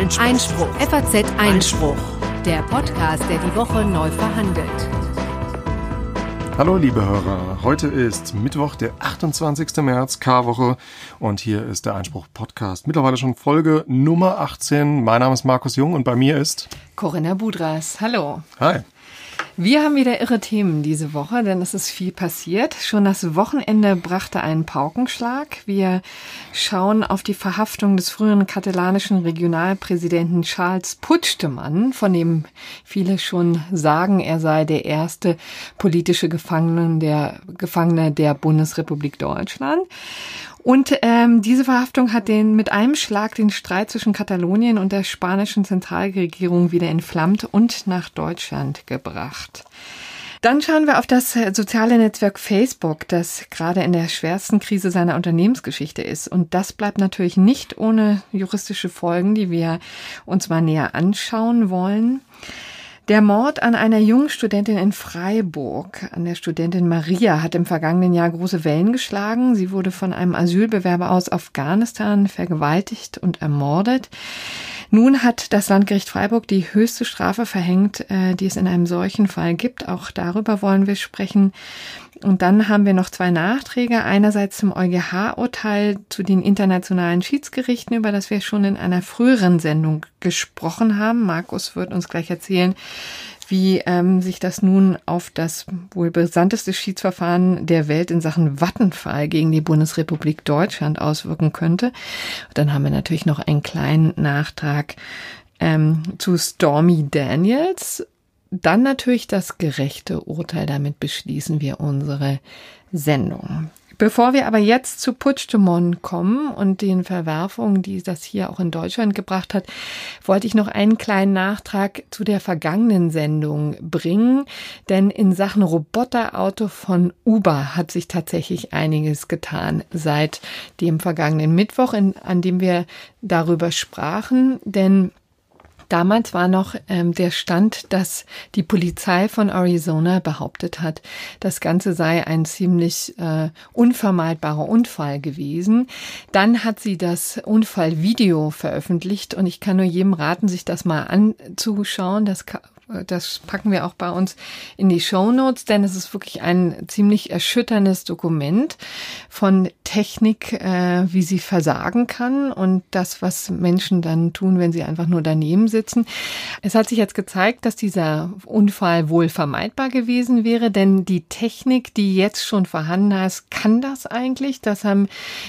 Einspruch. Einspruch. FAZ Einspruch. Der Podcast, der die Woche neu verhandelt. Hallo liebe Hörer, heute ist Mittwoch, der 28. März, K-Woche und hier ist der Einspruch Podcast. Mittlerweile schon Folge Nummer 18. Mein Name ist Markus Jung und bei mir ist Corinna Budras. Hallo. Hi. Wir haben wieder irre Themen diese Woche, denn es ist viel passiert. Schon das Wochenende brachte einen Paukenschlag. Wir schauen auf die Verhaftung des früheren katalanischen Regionalpräsidenten Charles Puigdemont, von dem viele schon sagen, er sei der erste politische Gefangene der, Gefangene der Bundesrepublik Deutschland. Und ähm, diese Verhaftung hat den mit einem Schlag den Streit zwischen Katalonien und der spanischen Zentralregierung wieder entflammt und nach Deutschland gebracht. Dann schauen wir auf das soziale Netzwerk Facebook, das gerade in der schwersten Krise seiner Unternehmensgeschichte ist. Und das bleibt natürlich nicht ohne juristische Folgen, die wir uns mal näher anschauen wollen. Der Mord an einer jungen Studentin in Freiburg, an der Studentin Maria, hat im vergangenen Jahr große Wellen geschlagen. Sie wurde von einem Asylbewerber aus Afghanistan vergewaltigt und ermordet. Nun hat das Landgericht Freiburg die höchste Strafe verhängt, äh, die es in einem solchen Fall gibt. Auch darüber wollen wir sprechen. Und dann haben wir noch zwei Nachträge. Einerseits zum EuGH-Urteil zu den internationalen Schiedsgerichten, über das wir schon in einer früheren Sendung gesprochen haben. Markus wird uns gleich erzählen, wie ähm, sich das nun auf das wohl brisanteste Schiedsverfahren der Welt in Sachen Vattenfall gegen die Bundesrepublik Deutschland auswirken könnte. Und dann haben wir natürlich noch einen kleinen Nachtrag ähm, zu Stormy Daniels dann natürlich das gerechte Urteil. Damit beschließen wir unsere Sendung. Bevor wir aber jetzt zu Puigdemont kommen und den Verwerfungen, die das hier auch in Deutschland gebracht hat, wollte ich noch einen kleinen Nachtrag zu der vergangenen Sendung bringen. Denn in Sachen Roboterauto von Uber hat sich tatsächlich einiges getan seit dem vergangenen Mittwoch, in, an dem wir darüber sprachen. Denn Damals war noch ähm, der Stand, dass die Polizei von Arizona behauptet hat, das Ganze sei ein ziemlich äh, unvermeidbarer Unfall gewesen. Dann hat sie das Unfallvideo veröffentlicht und ich kann nur jedem raten, sich das mal anzuschauen. Das das packen wir auch bei uns in die Show Notes, denn es ist wirklich ein ziemlich erschütterndes Dokument von Technik, äh, wie sie versagen kann und das, was Menschen dann tun, wenn sie einfach nur daneben sitzen. Es hat sich jetzt gezeigt, dass dieser Unfall wohl vermeidbar gewesen wäre, denn die Technik, die jetzt schon vorhanden ist, kann das eigentlich. Das haben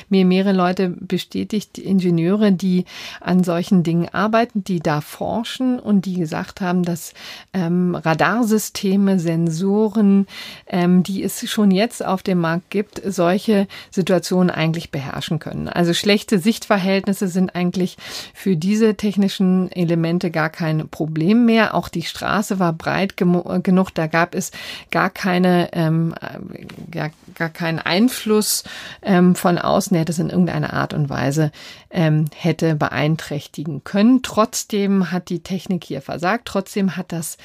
mir mehrere Leute bestätigt, Ingenieure, die an solchen Dingen arbeiten, die da forschen und die gesagt haben, dass ähm, Radarsysteme, Sensoren, ähm, die es schon jetzt auf dem Markt gibt, solche Situationen eigentlich beherrschen können. Also schlechte Sichtverhältnisse sind eigentlich für diese technischen Elemente gar kein Problem mehr. Auch die Straße war breit genug, da gab es gar keine, ähm, gar, gar keinen Einfluss ähm, von außen, der das in irgendeiner Art und Weise ähm, hätte beeinträchtigen können. Trotzdem hat die Technik hier versagt. Trotzdem hat das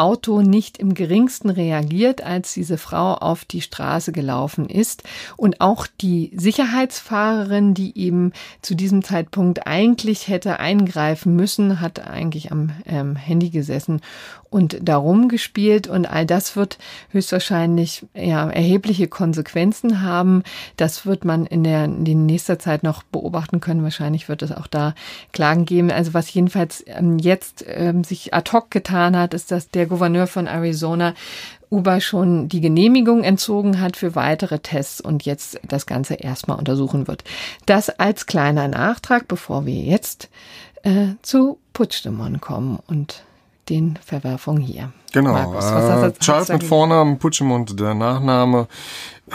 Auto nicht im geringsten reagiert, als diese Frau auf die Straße gelaufen ist. Und auch die Sicherheitsfahrerin, die eben zu diesem Zeitpunkt eigentlich hätte eingreifen müssen, hat eigentlich am ähm, Handy gesessen und darum gespielt. Und all das wird höchstwahrscheinlich ja, erhebliche Konsequenzen haben. Das wird man in der in nächster Zeit noch beobachten können. Wahrscheinlich wird es auch da Klagen geben. Also was jedenfalls ähm, jetzt ähm, sich ad hoc getan hat, ist, dass der Gouverneur von Arizona Uber schon die Genehmigung entzogen hat für weitere Tests und jetzt das Ganze erstmal untersuchen wird. Das als kleiner Nachtrag, bevor wir jetzt äh, zu Puigdemont kommen und den Verwerfungen hier. Genau. Markus, äh, Charles mit Vornamen, Puigdemont der Nachname.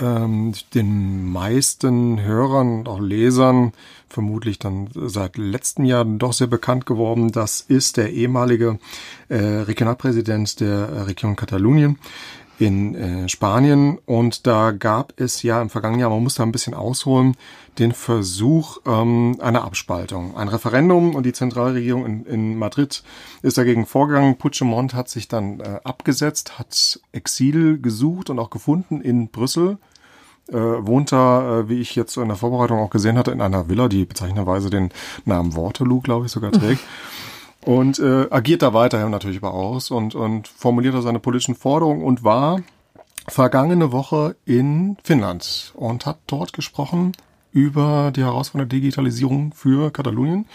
Ähm, den meisten Hörern und auch Lesern vermutlich dann seit letztem Jahr doch sehr bekannt geworden. Das ist der ehemalige äh, Regionalpräsident der Region Katalonien in äh, Spanien und da gab es ja im vergangenen Jahr, man muss da ein bisschen ausholen, den Versuch ähm, einer Abspaltung. Ein Referendum und die Zentralregierung in, in Madrid ist dagegen vorgegangen. Puigdemont hat sich dann äh, abgesetzt, hat Exil gesucht und auch gefunden in Brüssel äh, wohnt da, äh, wie ich jetzt in der Vorbereitung auch gesehen hatte, in einer Villa, die bezeichnenderweise den Namen Waterloo, glaube ich, sogar trägt. Und äh, agiert da weiterhin natürlich aber aus und, und formuliert da seine politischen Forderungen und war vergangene Woche in Finnland und hat dort gesprochen über die Herausforderung der Digitalisierung für Katalonien.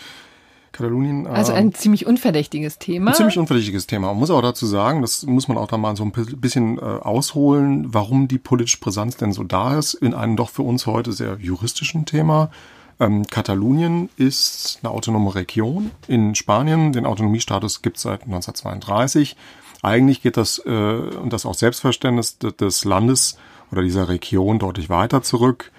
Katalonien. Also ein äh, ziemlich unverdächtiges Thema. Ein ziemlich unverdächtiges Thema. Man muss auch dazu sagen, das muss man auch da mal so ein bisschen äh, ausholen, warum die politische Präsenz denn so da ist in einem doch für uns heute sehr juristischen Thema. Ähm, Katalonien ist eine autonome Region in Spanien. Den Autonomiestatus gibt es seit 1932. Eigentlich geht das, äh, und das auch Selbstverständnis des Landes oder dieser Region deutlich weiter zurück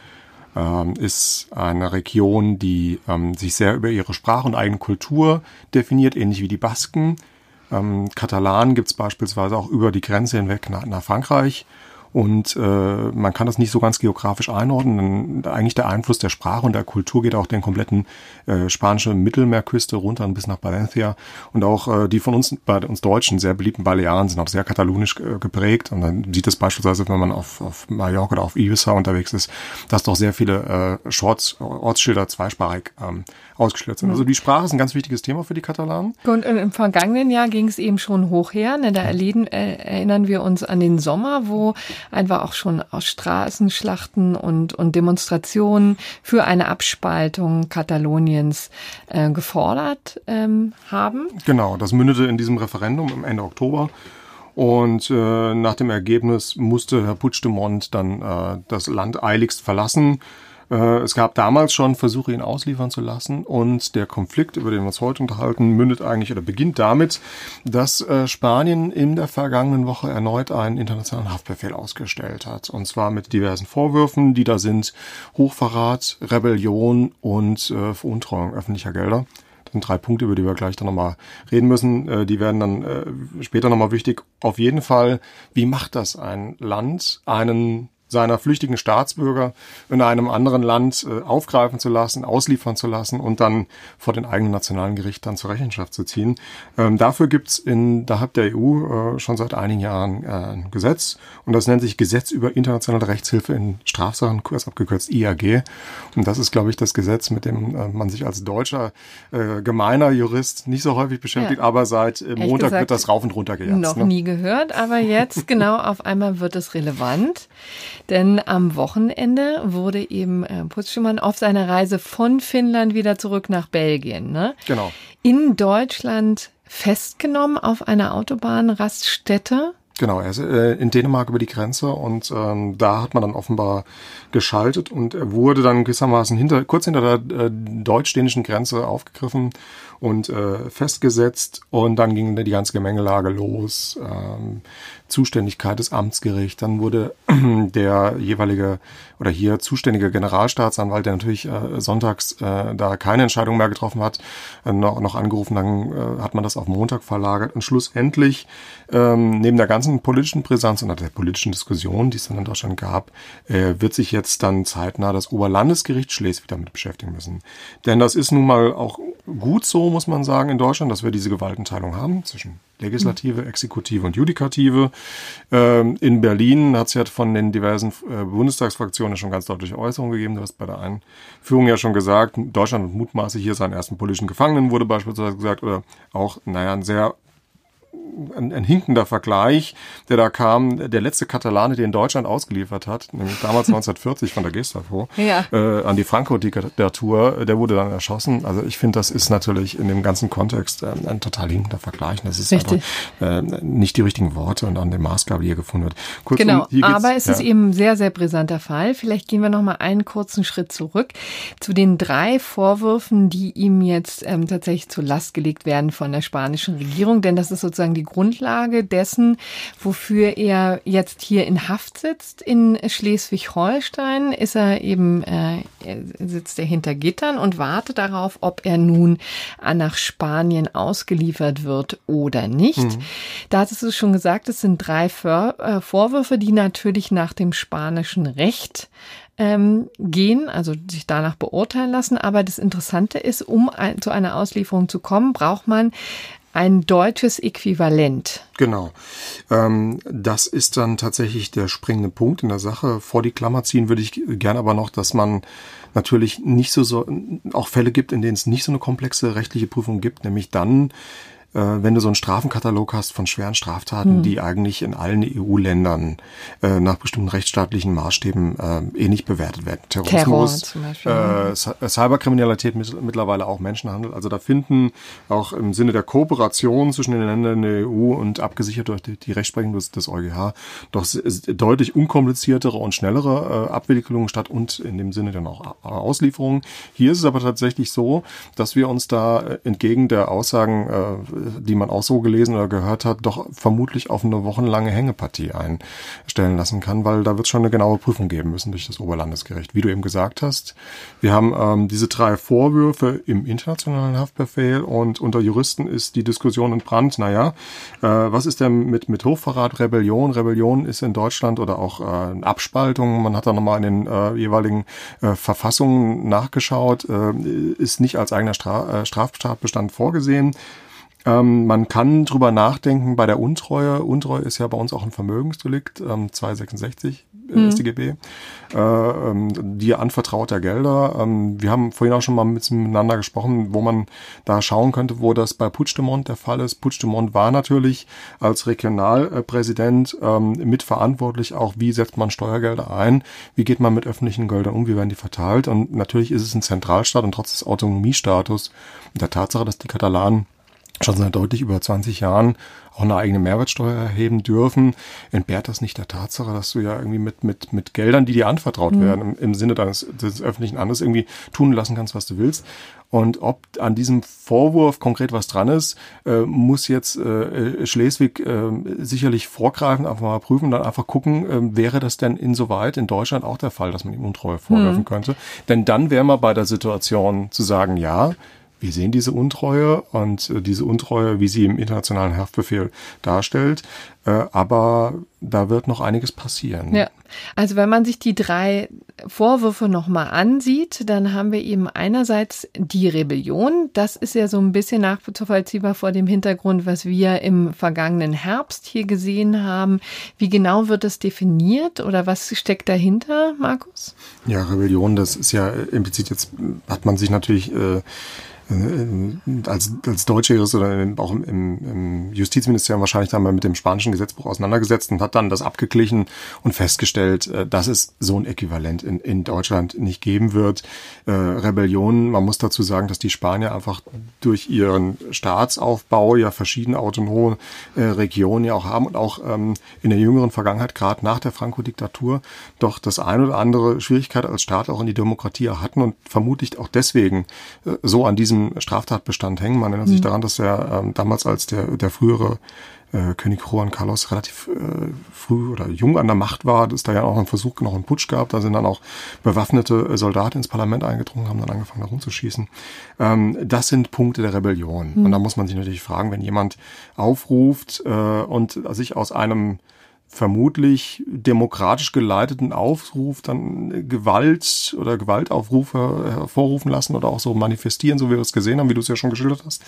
ähm, ist eine Region, die ähm, sich sehr über ihre Sprache und eigene Kultur definiert, ähnlich wie die Basken. Ähm, Katalan gibt es beispielsweise auch über die Grenze hinweg nach, nach Frankreich. Und äh, man kann das nicht so ganz geografisch einordnen. Eigentlich der Einfluss der Sprache und der Kultur geht auch den kompletten äh, spanische Mittelmeerküste runter bis nach Valencia. Und auch äh, die von uns, bei uns Deutschen sehr beliebten Balearen sind auch sehr katalonisch äh, geprägt. Und dann sieht es beispielsweise, wenn man auf, auf Mallorca oder auf Ibiza unterwegs ist, dass doch sehr viele äh, Shorts, Ortsschilder zweisprachig ähm, ausgeschildert sind. Also die Sprache ist ein ganz wichtiges Thema für die Katalanen. Und im vergangenen Jahr ging es eben schon hoch her. Ne? Da erleben, äh, erinnern wir uns an den Sommer, wo einfach auch schon aus Straßenschlachten und, und Demonstrationen für eine Abspaltung Kataloniens äh, gefordert ähm, haben. Genau, das mündete in diesem Referendum im Ende Oktober. Und äh, nach dem Ergebnis musste Herr Puigdemont dann äh, das Land eiligst verlassen. Äh, es gab damals schon Versuche, ihn ausliefern zu lassen und der Konflikt, über den wir uns heute unterhalten, mündet eigentlich oder beginnt damit, dass äh, Spanien in der vergangenen Woche erneut einen internationalen Haftbefehl ausgestellt hat. Und zwar mit diversen Vorwürfen, die da sind Hochverrat, Rebellion und äh, Veruntreuung öffentlicher Gelder. Das sind drei Punkte, über die wir gleich dann nochmal reden müssen. Die werden dann später nochmal wichtig. Auf jeden Fall, wie macht das ein Land, einen seiner flüchtigen Staatsbürger in einem anderen Land äh, aufgreifen zu lassen, ausliefern zu lassen und dann vor den eigenen nationalen Gericht dann zur Rechenschaft zu ziehen. Ähm, dafür gibt's innerhalb der EU äh, schon seit einigen Jahren äh, ein Gesetz und das nennt sich Gesetz über internationale Rechtshilfe in Strafsachen, kurz abgekürzt IAG. Und das ist, glaube ich, das Gesetz, mit dem äh, man sich als deutscher gemeiner Jurist nicht so häufig beschäftigt, ja. aber seit Montag gesagt, wird das rauf und runter gejatzt. Noch ne? nie gehört, aber jetzt genau auf einmal wird es relevant. Denn am Wochenende wurde eben äh, Putzschumann auf seiner Reise von Finnland wieder zurück nach Belgien. Ne? Genau. In Deutschland festgenommen auf einer Autobahnraststätte. Genau, er ist äh, in Dänemark über die Grenze und ähm, da hat man dann offenbar geschaltet und er wurde dann gewissermaßen hinter, kurz hinter der äh, deutsch-dänischen Grenze aufgegriffen und äh, festgesetzt und dann ging die ganze Gemengelage los. Ähm, Zuständigkeit des Amtsgerichts. Dann wurde der jeweilige oder hier zuständige Generalstaatsanwalt, der natürlich äh, sonntags äh, da keine Entscheidung mehr getroffen hat, äh, noch, noch angerufen. Dann äh, hat man das auf Montag verlagert. Und schlussendlich, ähm, neben der ganzen politischen Brisanz und der politischen Diskussion, die es dann in Deutschland gab, äh, wird sich jetzt dann zeitnah das Oberlandesgericht Schleswig damit beschäftigen müssen. Denn das ist nun mal auch gut so, muss man sagen, in Deutschland, dass wir diese Gewaltenteilung haben zwischen Legislative, Exekutive und Judikative. Ähm, in Berlin hat es ja von den diversen äh, Bundestagsfraktionen schon ganz deutliche Äußerungen gegeben. Du hast bei der Einführung ja schon gesagt, Deutschland mutmaßlich hier seinen ersten politischen Gefangenen wurde beispielsweise gesagt oder auch, naja, ein sehr ein, ein hinkender Vergleich, der da kam, der letzte Katalane, den Deutschland ausgeliefert hat, nämlich damals 1940 von der Gestapo, ja. äh, an die Franco-Diktatur, der wurde dann erschossen. Also ich finde, das ist natürlich in dem ganzen Kontext äh, ein total hinkender Vergleich. Das ist Richtig. einfach äh, nicht die richtigen Worte und an der Maßgabe, die hier gefunden wird. Kurzum, genau, aber es ja. ist eben ein sehr, sehr brisanter Fall. Vielleicht gehen wir noch mal einen kurzen Schritt zurück zu den drei Vorwürfen, die ihm jetzt ähm, tatsächlich zur Last gelegt werden von der spanischen Regierung, denn das ist sozusagen die die Grundlage dessen, wofür er jetzt hier in Haft sitzt. In Schleswig-Holstein ist er eben, äh, sitzt er hinter Gittern und wartet darauf, ob er nun nach Spanien ausgeliefert wird oder nicht. Mhm. Da hattest du schon gesagt, es sind drei äh, Vorwürfe, die natürlich nach dem spanischen Recht ähm, gehen, also sich danach beurteilen lassen. Aber das Interessante ist, um ein, zu einer Auslieferung zu kommen, braucht man ein deutsches Äquivalent. Genau. Ähm, das ist dann tatsächlich der springende Punkt in der Sache. Vor die Klammer ziehen würde ich gerne aber noch, dass man natürlich nicht so, so auch Fälle gibt, in denen es nicht so eine komplexe rechtliche Prüfung gibt, nämlich dann, wenn du so einen Strafenkatalog hast von schweren Straftaten, mhm. die eigentlich in allen EU-Ländern äh, nach bestimmten rechtsstaatlichen Maßstäben äh, ähnlich bewertet werden. Terrorismus, Terror zum Beispiel. Äh, Cyberkriminalität, mittlerweile auch Menschenhandel. Also da finden auch im Sinne der Kooperation zwischen den Ländern der EU und abgesichert durch die, die Rechtsprechung des, des EuGH doch deutlich unkompliziertere und schnellere äh, Abwicklungen statt und in dem Sinne dann auch Auslieferungen. Hier ist es aber tatsächlich so, dass wir uns da äh, entgegen der Aussagen äh, die man auch so gelesen oder gehört hat, doch vermutlich auf eine wochenlange Hängepartie einstellen lassen kann, weil da wird es schon eine genaue Prüfung geben müssen durch das Oberlandesgericht. Wie du eben gesagt hast, wir haben ähm, diese drei Vorwürfe im internationalen Haftbefehl und unter Juristen ist die Diskussion entbrannt. Naja, äh, was ist denn mit, mit Hochverrat, Rebellion? Rebellion ist in Deutschland oder auch äh, Abspaltung. Man hat da nochmal in den äh, jeweiligen äh, Verfassungen nachgeschaut, äh, ist nicht als eigener Stra äh, Straftatbestand vorgesehen. Ähm, man kann drüber nachdenken bei der Untreue. Untreue ist ja bei uns auch ein Vermögensdelikt, ähm, 266 mhm. StGB, äh, ähm, die anvertrauter Gelder. Ähm, wir haben vorhin auch schon mal miteinander gesprochen, wo man da schauen könnte, wo das bei Puigdemont der Fall ist. Puigdemont war natürlich als Regionalpräsident ähm, mitverantwortlich auch, wie setzt man Steuergelder ein, wie geht man mit öffentlichen Geldern um, wie werden die verteilt. Und natürlich ist es ein Zentralstaat und trotz des Autonomiestatus und der Tatsache, dass die Katalanen schon seit deutlich über 20 Jahren auch eine eigene Mehrwertsteuer erheben dürfen, entbehrt das nicht der Tatsache, dass du ja irgendwie mit, mit, mit Geldern, die dir anvertraut mhm. werden, im, im, Sinne deines des öffentlichen Amtes irgendwie tun lassen kannst, was du willst. Und ob an diesem Vorwurf konkret was dran ist, äh, muss jetzt äh, Schleswig äh, sicherlich vorgreifen, einfach mal prüfen, dann einfach gucken, äh, wäre das denn insoweit in Deutschland auch der Fall, dass man ihm Untreue vorwerfen mhm. könnte. Denn dann wäre man bei der Situation zu sagen, ja, wir sehen diese Untreue und äh, diese Untreue, wie sie im internationalen Haftbefehl darstellt. Äh, aber da wird noch einiges passieren. Ja, also wenn man sich die drei Vorwürfe nochmal ansieht, dann haben wir eben einerseits die Rebellion. Das ist ja so ein bisschen nachvollziehbar vor dem Hintergrund, was wir im vergangenen Herbst hier gesehen haben. Wie genau wird das definiert oder was steckt dahinter, Markus? Ja, Rebellion, das ist ja implizit jetzt, hat man sich natürlich äh, als, als deutsche Jurist oder auch im, im Justizministerium wahrscheinlich dann mal mit dem spanischen Gesetzbuch auseinandergesetzt und hat dann das abgeglichen und festgestellt, äh, dass es so ein Äquivalent in, in Deutschland nicht geben wird. Äh, Rebellion, man muss dazu sagen, dass die Spanier einfach durch ihren Staatsaufbau ja verschiedene autonome äh, Regionen ja auch haben und auch ähm, in der jüngeren Vergangenheit, gerade nach der Franco-Diktatur, doch das ein oder andere Schwierigkeit als Staat auch in die Demokratie hatten und vermutlich auch deswegen äh, so an diesem Straftatbestand hängen. Man erinnert mhm. sich daran, dass er ähm, damals als der, der frühere äh, König Juan Carlos relativ äh, früh oder jung an der Macht war, dass da ja auch ein Versuch, noch einen Putsch gab. Da sind dann auch bewaffnete äh, Soldaten ins Parlament eingedrungen, haben dann angefangen, da rumzuschießen. Ähm, das sind Punkte der Rebellion. Mhm. Und da muss man sich natürlich fragen, wenn jemand aufruft äh, und sich aus einem vermutlich demokratisch geleiteten Aufruf dann Gewalt oder Gewaltaufrufe hervorrufen lassen oder auch so manifestieren, so wie wir es gesehen haben, wie du es ja schon geschildert hast.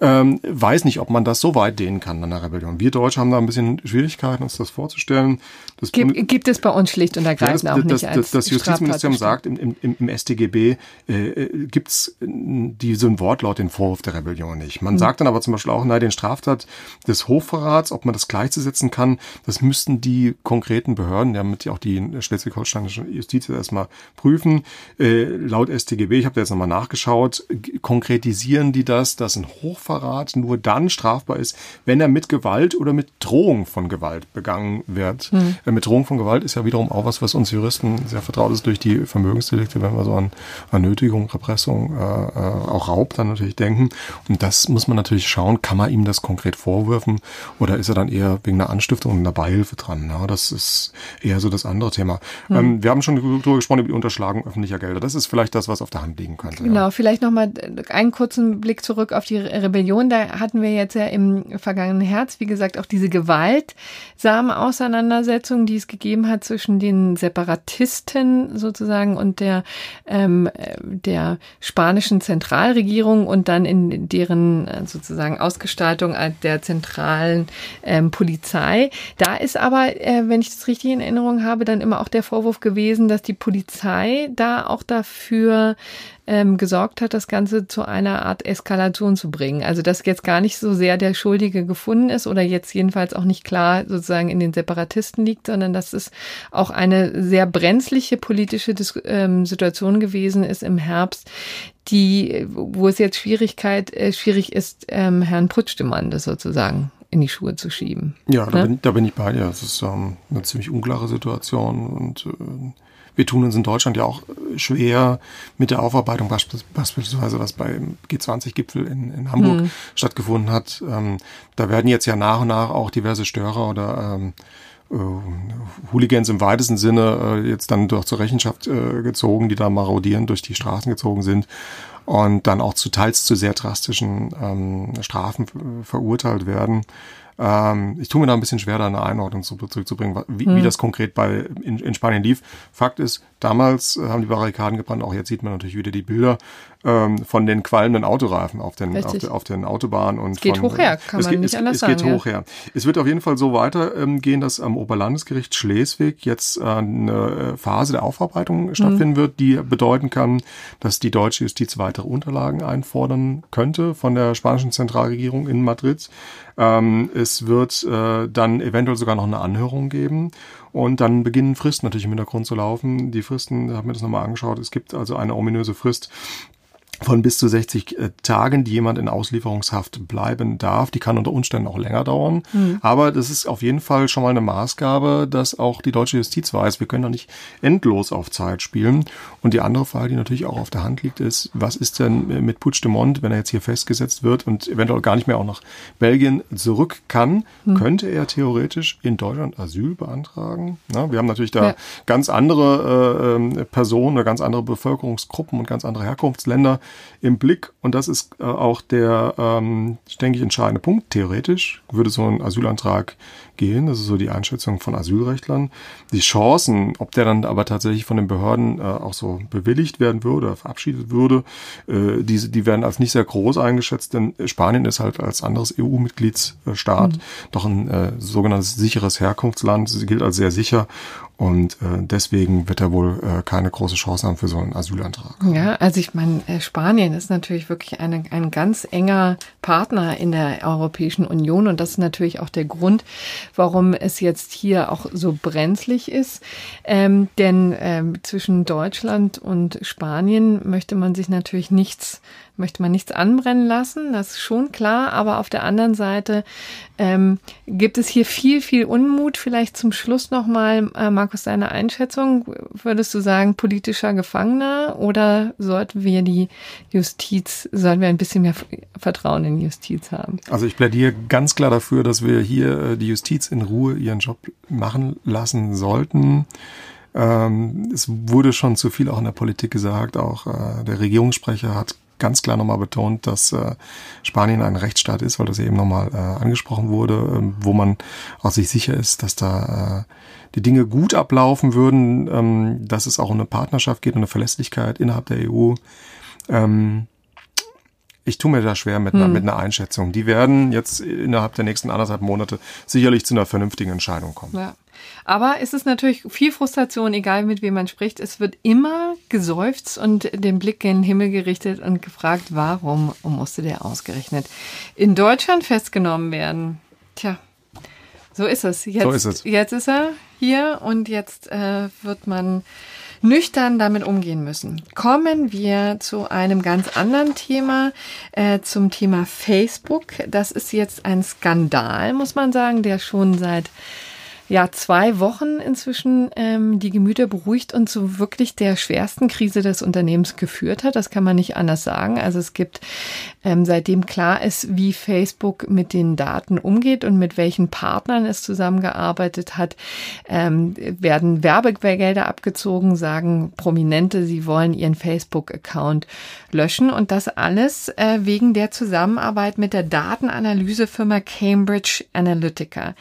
Ähm, weiß nicht, ob man das so weit dehnen kann an der Rebellion. Wir Deutsche haben da ein bisschen Schwierigkeiten, uns das vorzustellen. Das gibt, gibt es bei uns schlicht und ergreifend ja, das, auch nicht. Das, das Justizministerium sagt, im, im, im StGB äh, äh gibt es diesen Wortlaut, den Vorwurf der Rebellion nicht. Man mhm. sagt dann aber zum Beispiel auch, nein, den Straftat des Hochverrats, ob man das gleichzusetzen kann, das müsste müssten die konkreten Behörden, damit auch die schleswig-holsteinische Justiz erstmal prüfen, äh, laut StGB, ich habe da jetzt nochmal nachgeschaut, konkretisieren die das, dass ein Hochverrat nur dann strafbar ist, wenn er mit Gewalt oder mit Drohung von Gewalt begangen wird. Mhm. Äh, mit Drohung von Gewalt ist ja wiederum auch was, was uns Juristen sehr vertraut ist durch die Vermögensdelikte, wenn wir so an, an Nötigung, Repressung, äh, äh, auch Raub dann natürlich denken. Und das muss man natürlich schauen, kann man ihm das konkret vorwürfen oder ist er dann eher wegen einer Anstiftung und einer Beihilfe Vorwürfe dran. Ne? Das ist eher so das andere Thema. Hm. Ähm, wir haben schon darüber gesprochen, über die Unterschlagung öffentlicher Gelder. Das ist vielleicht das, was auf der Hand liegen könnte. Genau, ja. vielleicht nochmal einen kurzen Blick zurück auf die Rebellion. Da hatten wir jetzt ja im vergangenen Herbst, wie gesagt, auch diese gewaltsame Auseinandersetzung, die es gegeben hat zwischen den Separatisten sozusagen und der, ähm, der spanischen Zentralregierung und dann in deren äh, sozusagen Ausgestaltung der zentralen ähm, Polizei. Da ist aber, äh, wenn ich das richtig in Erinnerung habe, dann immer auch der Vorwurf gewesen, dass die Polizei da auch dafür ähm, gesorgt hat, das Ganze zu einer Art Eskalation zu bringen. Also dass jetzt gar nicht so sehr der Schuldige gefunden ist oder jetzt jedenfalls auch nicht klar sozusagen in den Separatisten liegt, sondern dass es auch eine sehr brenzliche politische Dis ähm, Situation gewesen ist im Herbst, die, wo es jetzt Schwierigkeit, äh, schwierig ist, ähm, Herrn Putschdemann das sozusagen in die Schuhe zu schieben. Ja, da, ne? bin, da bin ich bei dir. Es ist ähm, eine ziemlich unklare Situation und äh, wir tun uns in Deutschland ja auch schwer mit der Aufarbeitung, beispielsweise was beim G20-Gipfel in, in Hamburg hm. stattgefunden hat. Ähm, da werden jetzt ja nach und nach auch diverse Störer oder ähm, äh, Hooligans im weitesten Sinne äh, jetzt dann doch zur Rechenschaft äh, gezogen, die da marodierend durch die Straßen gezogen sind und dann auch zu teils zu sehr drastischen ähm, Strafen verurteilt werden. Ähm, ich tue mir da ein bisschen schwer, da eine Einordnung zurückzubringen, wie, hm. wie das konkret bei in, in Spanien lief. Fakt ist, damals haben die Barrikaden gebrannt, auch jetzt sieht man natürlich wieder die Bilder ähm, von den qualmenden Autoreifen auf den, auf, de, auf, den Autobahnen. Und es geht von, hoch her, kann man geht, nicht es, anders es sagen. Es geht hoch her. Es wird auf jeden Fall so weitergehen, ähm, dass am Oberlandesgericht Schleswig jetzt äh, eine Phase der Aufarbeitung mhm. stattfinden wird, die bedeuten kann, dass die deutsche Justiz weitere Unterlagen einfordern könnte von der spanischen Zentralregierung in Madrid. Ähm, es wird äh, dann eventuell sogar noch eine Anhörung geben. Und dann beginnen Fristen natürlich im Hintergrund zu laufen. Die Fristen, da haben wir das nochmal angeschaut. Es gibt also eine ominöse Frist von bis zu 60 äh, Tagen, die jemand in Auslieferungshaft bleiben darf. Die kann unter Umständen auch länger dauern. Mhm. Aber das ist auf jeden Fall schon mal eine Maßgabe, dass auch die deutsche Justiz weiß, wir können doch nicht endlos auf Zeit spielen. Und die andere Frage, die natürlich auch auf der Hand liegt, ist, was ist denn mit Puigdemont, wenn er jetzt hier festgesetzt wird und eventuell gar nicht mehr auch nach Belgien zurück kann, mhm. könnte er theoretisch in Deutschland Asyl beantragen? Na, wir haben natürlich da ja. ganz andere äh, ähm, Personen oder ganz andere Bevölkerungsgruppen und ganz andere Herkunftsländer im Blick. Und das ist äh, auch der, ähm, denke ich, entscheidende Punkt. Theoretisch würde so ein Asylantrag gehen. Das ist so die Einschätzung von Asylrechtlern. Die Chancen, ob der dann aber tatsächlich von den Behörden äh, auch so bewilligt werden würde oder verabschiedet würde, äh, diese, die werden als nicht sehr groß eingeschätzt, denn Spanien ist halt als anderes EU-Mitgliedsstaat mhm. doch ein äh, sogenanntes sicheres Herkunftsland. Sie gilt als sehr sicher und äh, deswegen wird er wohl äh, keine große Chance haben für so einen Asylantrag. Ja, also ich meine, äh, Spanien ist natürlich wirklich eine, ein ganz enger Partner in der Europäischen Union und das ist natürlich auch der Grund, warum es jetzt hier auch so brenzlig ist. Ähm, denn ähm, zwischen Deutschland und Spanien möchte man sich natürlich nichts möchte man nichts anbrennen lassen, das ist schon klar. Aber auf der anderen Seite ähm, gibt es hier viel, viel Unmut. Vielleicht zum Schluss nochmal, äh, Markus, deine Einschätzung. Würdest du sagen, politischer Gefangener oder sollten wir die Justiz, sollten wir ein bisschen mehr Vertrauen in die Justiz haben? Also ich plädiere ganz klar dafür, dass wir hier äh, die Justiz in Ruhe ihren Job machen lassen sollten. Ähm, es wurde schon zu viel auch in der Politik gesagt. Auch äh, der Regierungssprecher hat ganz klar nochmal betont, dass äh, Spanien ein Rechtsstaat ist, weil das eben nochmal äh, angesprochen wurde, äh, wo man auch sich sicher ist, dass da äh, die Dinge gut ablaufen würden, ähm, dass es auch um eine Partnerschaft geht und eine Verlässlichkeit innerhalb der EU. Ähm, ich tue mir da schwer mit, hm. einer, mit einer Einschätzung. Die werden jetzt innerhalb der nächsten anderthalb Monate sicherlich zu einer vernünftigen Entscheidung kommen. Ja. Aber es ist natürlich viel Frustration, egal mit wem man spricht. Es wird immer geseufzt und den Blick in den Himmel gerichtet und gefragt, warum musste der ausgerechnet in Deutschland festgenommen werden? Tja, so ist es. Jetzt, so ist es. Jetzt ist er hier und jetzt äh, wird man nüchtern damit umgehen müssen. Kommen wir zu einem ganz anderen Thema, äh, zum Thema Facebook. Das ist jetzt ein Skandal, muss man sagen, der schon seit ja zwei Wochen inzwischen ähm, die Gemüter beruhigt und zu wirklich der schwersten Krise des Unternehmens geführt hat. Das kann man nicht anders sagen. Also es gibt ähm, seitdem klar ist, wie Facebook mit den Daten umgeht und mit welchen Partnern es zusammengearbeitet hat, ähm, werden Werbegelder abgezogen, sagen Prominente, sie wollen ihren Facebook-Account löschen und das alles äh, wegen der Zusammenarbeit mit der Datenanalysefirma Cambridge Analytica.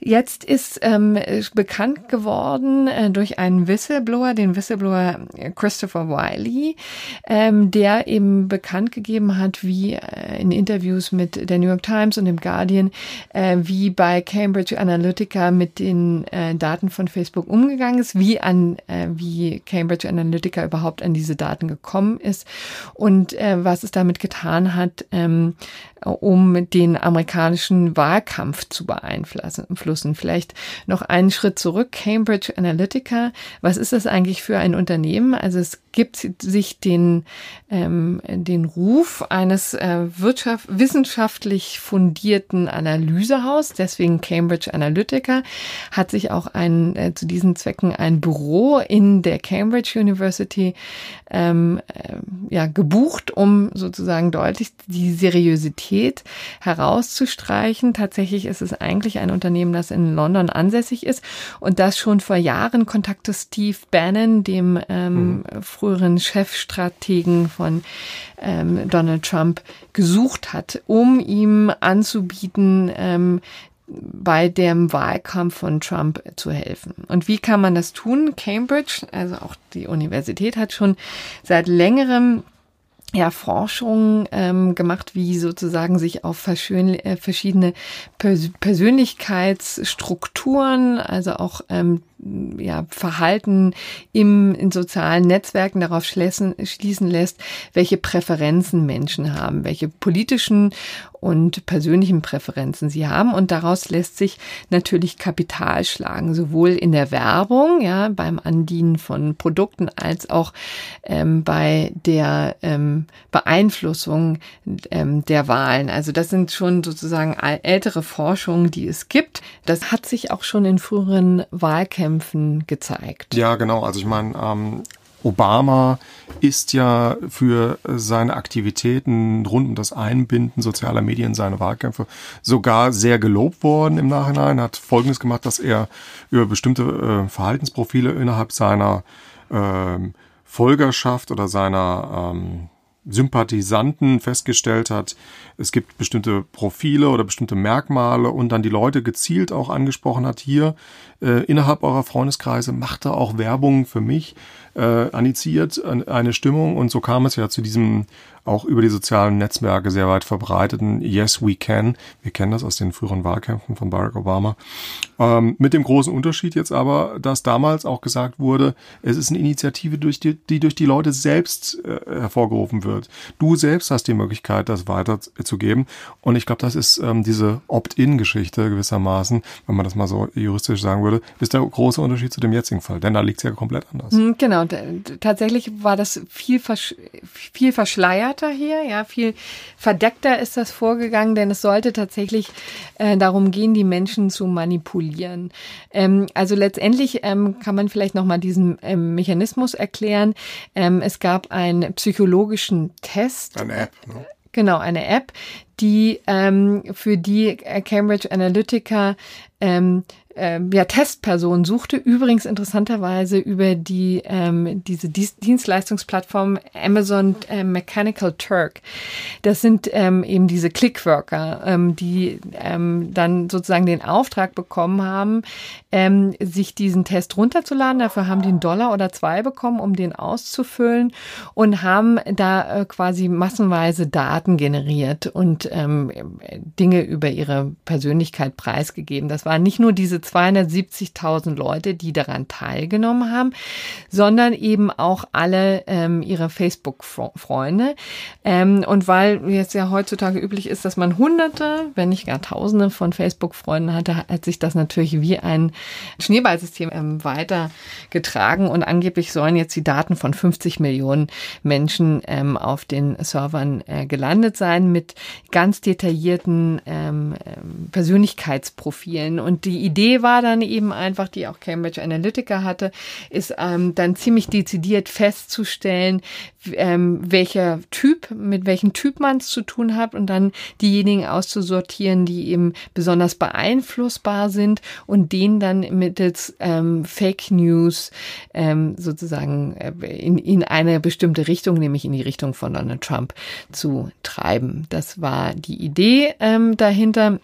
Jetzt ist ähm, bekannt geworden äh, durch einen Whistleblower, den Whistleblower Christopher Wiley, ähm, der eben bekannt gegeben hat, wie äh, in Interviews mit der New York Times und dem Guardian, äh, wie bei Cambridge Analytica mit den äh, Daten von Facebook umgegangen ist, wie an äh, wie Cambridge Analytica überhaupt an diese Daten gekommen ist und äh, was es damit getan hat, ähm, um den amerikanischen Wahlkampf zu beeinflussen. Vielleicht noch einen Schritt zurück. Cambridge Analytica. Was ist das eigentlich für ein Unternehmen? Also es gibt sich den, ähm, den Ruf eines äh, wirtschaft wissenschaftlich fundierten Analysehaus, deswegen Cambridge Analytica, hat sich auch ein, äh, zu diesen Zwecken ein Büro in der Cambridge University ähm, äh, ja, gebucht, um sozusagen deutlich die Seriosität herauszustreichen. Tatsächlich ist es eigentlich ein Unternehmen, das in London ansässig ist und das schon vor Jahren Kontakt zu Steve Bannon, dem ähm, mhm früheren Chefstrategen von ähm, Donald Trump gesucht hat, um ihm anzubieten, ähm, bei dem Wahlkampf von Trump zu helfen. Und wie kann man das tun? Cambridge, also auch die Universität, hat schon seit längerem ja, Forschung ähm, gemacht, wie sozusagen sich auf äh, verschiedene Persönlichkeitsstrukturen, also auch ähm, ja, Verhalten im, in sozialen Netzwerken darauf schließen, schließen lässt, welche Präferenzen Menschen haben, welche politischen und persönlichen Präferenzen sie haben. Und daraus lässt sich natürlich Kapital schlagen, sowohl in der Werbung, ja, beim Andienen von Produkten, als auch ähm, bei der ähm, Beeinflussung ähm, der Wahlen. Also das sind schon sozusagen ältere Forschungen, die es gibt. Das hat sich auch schon in früheren Wahlkämpfen Kämpfen gezeigt. Ja, genau. Also ich meine, ähm, Obama ist ja für seine Aktivitäten rund um das Einbinden sozialer Medien, seine Wahlkämpfe sogar sehr gelobt worden im Nachhinein. Hat Folgendes gemacht, dass er über bestimmte äh, Verhaltensprofile innerhalb seiner äh, Folgerschaft oder seiner ähm, Sympathisanten festgestellt hat, es gibt bestimmte Profile oder bestimmte Merkmale und dann die Leute gezielt auch angesprochen hat, hier äh, innerhalb eurer Freundeskreise macht er auch Werbung für mich, äh, anniziert eine Stimmung und so kam es ja zu diesem auch über die sozialen Netzwerke sehr weit verbreiteten Yes We Can. Wir kennen das aus den früheren Wahlkämpfen von Barack Obama. Ähm, mit dem großen Unterschied jetzt aber, dass damals auch gesagt wurde, es ist eine Initiative, durch die, die durch die Leute selbst äh, hervorgerufen wird. Du selbst hast die Möglichkeit, das weiterzugeben. Und ich glaube, das ist ähm, diese Opt-in-Geschichte gewissermaßen, wenn man das mal so juristisch sagen würde, ist der große Unterschied zu dem jetzigen Fall. Denn da liegt es ja komplett anders. Hm, genau. Tatsächlich war das viel, versch viel verschleiert gelehrter hier, ja, viel verdeckter ist das vorgegangen, denn es sollte tatsächlich äh, darum gehen, die Menschen zu manipulieren. Ähm, also letztendlich ähm, kann man vielleicht noch mal diesen ähm, Mechanismus erklären. Ähm, es gab einen psychologischen Test. Eine App. Ne? Genau, eine App, die ähm, für die Cambridge Analytica ähm, ähm, ja, Testperson suchte, übrigens interessanterweise über die ähm, diese Dienstleistungsplattform Amazon äh, Mechanical Turk. Das sind ähm, eben diese Clickworker, ähm, die ähm, dann sozusagen den Auftrag bekommen haben, ähm, sich diesen Test runterzuladen. Dafür haben die einen Dollar oder zwei bekommen, um den auszufüllen und haben da äh, quasi massenweise Daten generiert und ähm, Dinge über ihre Persönlichkeit preisgegeben. Das waren nicht nur diese 270.000 Leute, die daran teilgenommen haben, sondern eben auch alle ähm, ihre Facebook-Freunde. Ähm, und weil jetzt ja heutzutage üblich ist, dass man Hunderte, wenn nicht gar Tausende von Facebook-Freunden hatte, hat sich das natürlich wie ein Schneeballsystem ähm, weitergetragen und angeblich sollen jetzt die Daten von 50 Millionen Menschen ähm, auf den Servern äh, gelandet sein mit ganz detaillierten ähm, ähm, Persönlichkeitsprofilen. Und die Idee war dann eben einfach, die auch Cambridge Analytica hatte, ist ähm, dann ziemlich dezidiert festzustellen, ähm, welcher Typ, mit welchem Typ man es zu tun hat und dann diejenigen auszusortieren, die eben besonders beeinflussbar sind und denen dann mittels ähm, Fake News ähm, sozusagen äh, in, in eine bestimmte Richtung, nämlich in die Richtung von Donald Trump zu treiben. Das war die Idee ähm, dahinter.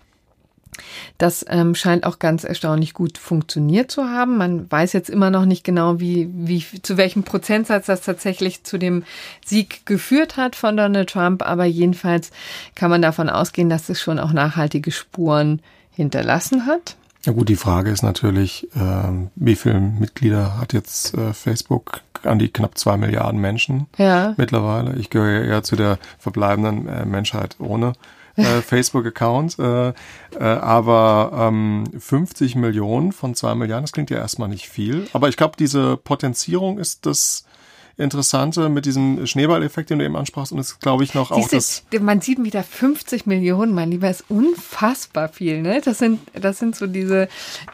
Das ähm, scheint auch ganz erstaunlich gut funktioniert zu haben. Man weiß jetzt immer noch nicht genau, wie, wie, zu welchem Prozentsatz das tatsächlich zu dem Sieg geführt hat von Donald Trump. Aber jedenfalls kann man davon ausgehen, dass es schon auch nachhaltige Spuren hinterlassen hat. Ja gut, die Frage ist natürlich, äh, wie viele Mitglieder hat jetzt äh, Facebook? An die knapp zwei Milliarden Menschen ja. mittlerweile. Ich gehöre eher zu der verbleibenden äh, Menschheit ohne äh, Facebook-Account. Äh, äh, aber ähm, 50 Millionen von zwei Milliarden, das klingt ja erstmal nicht viel. Aber ich glaube, diese Potenzierung ist das Interessante mit diesem Schneeballeffekt, den du eben ansprachst. Und es glaube ich noch auch das. Man sieht wieder 50 Millionen, mein Lieber, ist unfassbar viel. Ne? Das sind, das sind so diese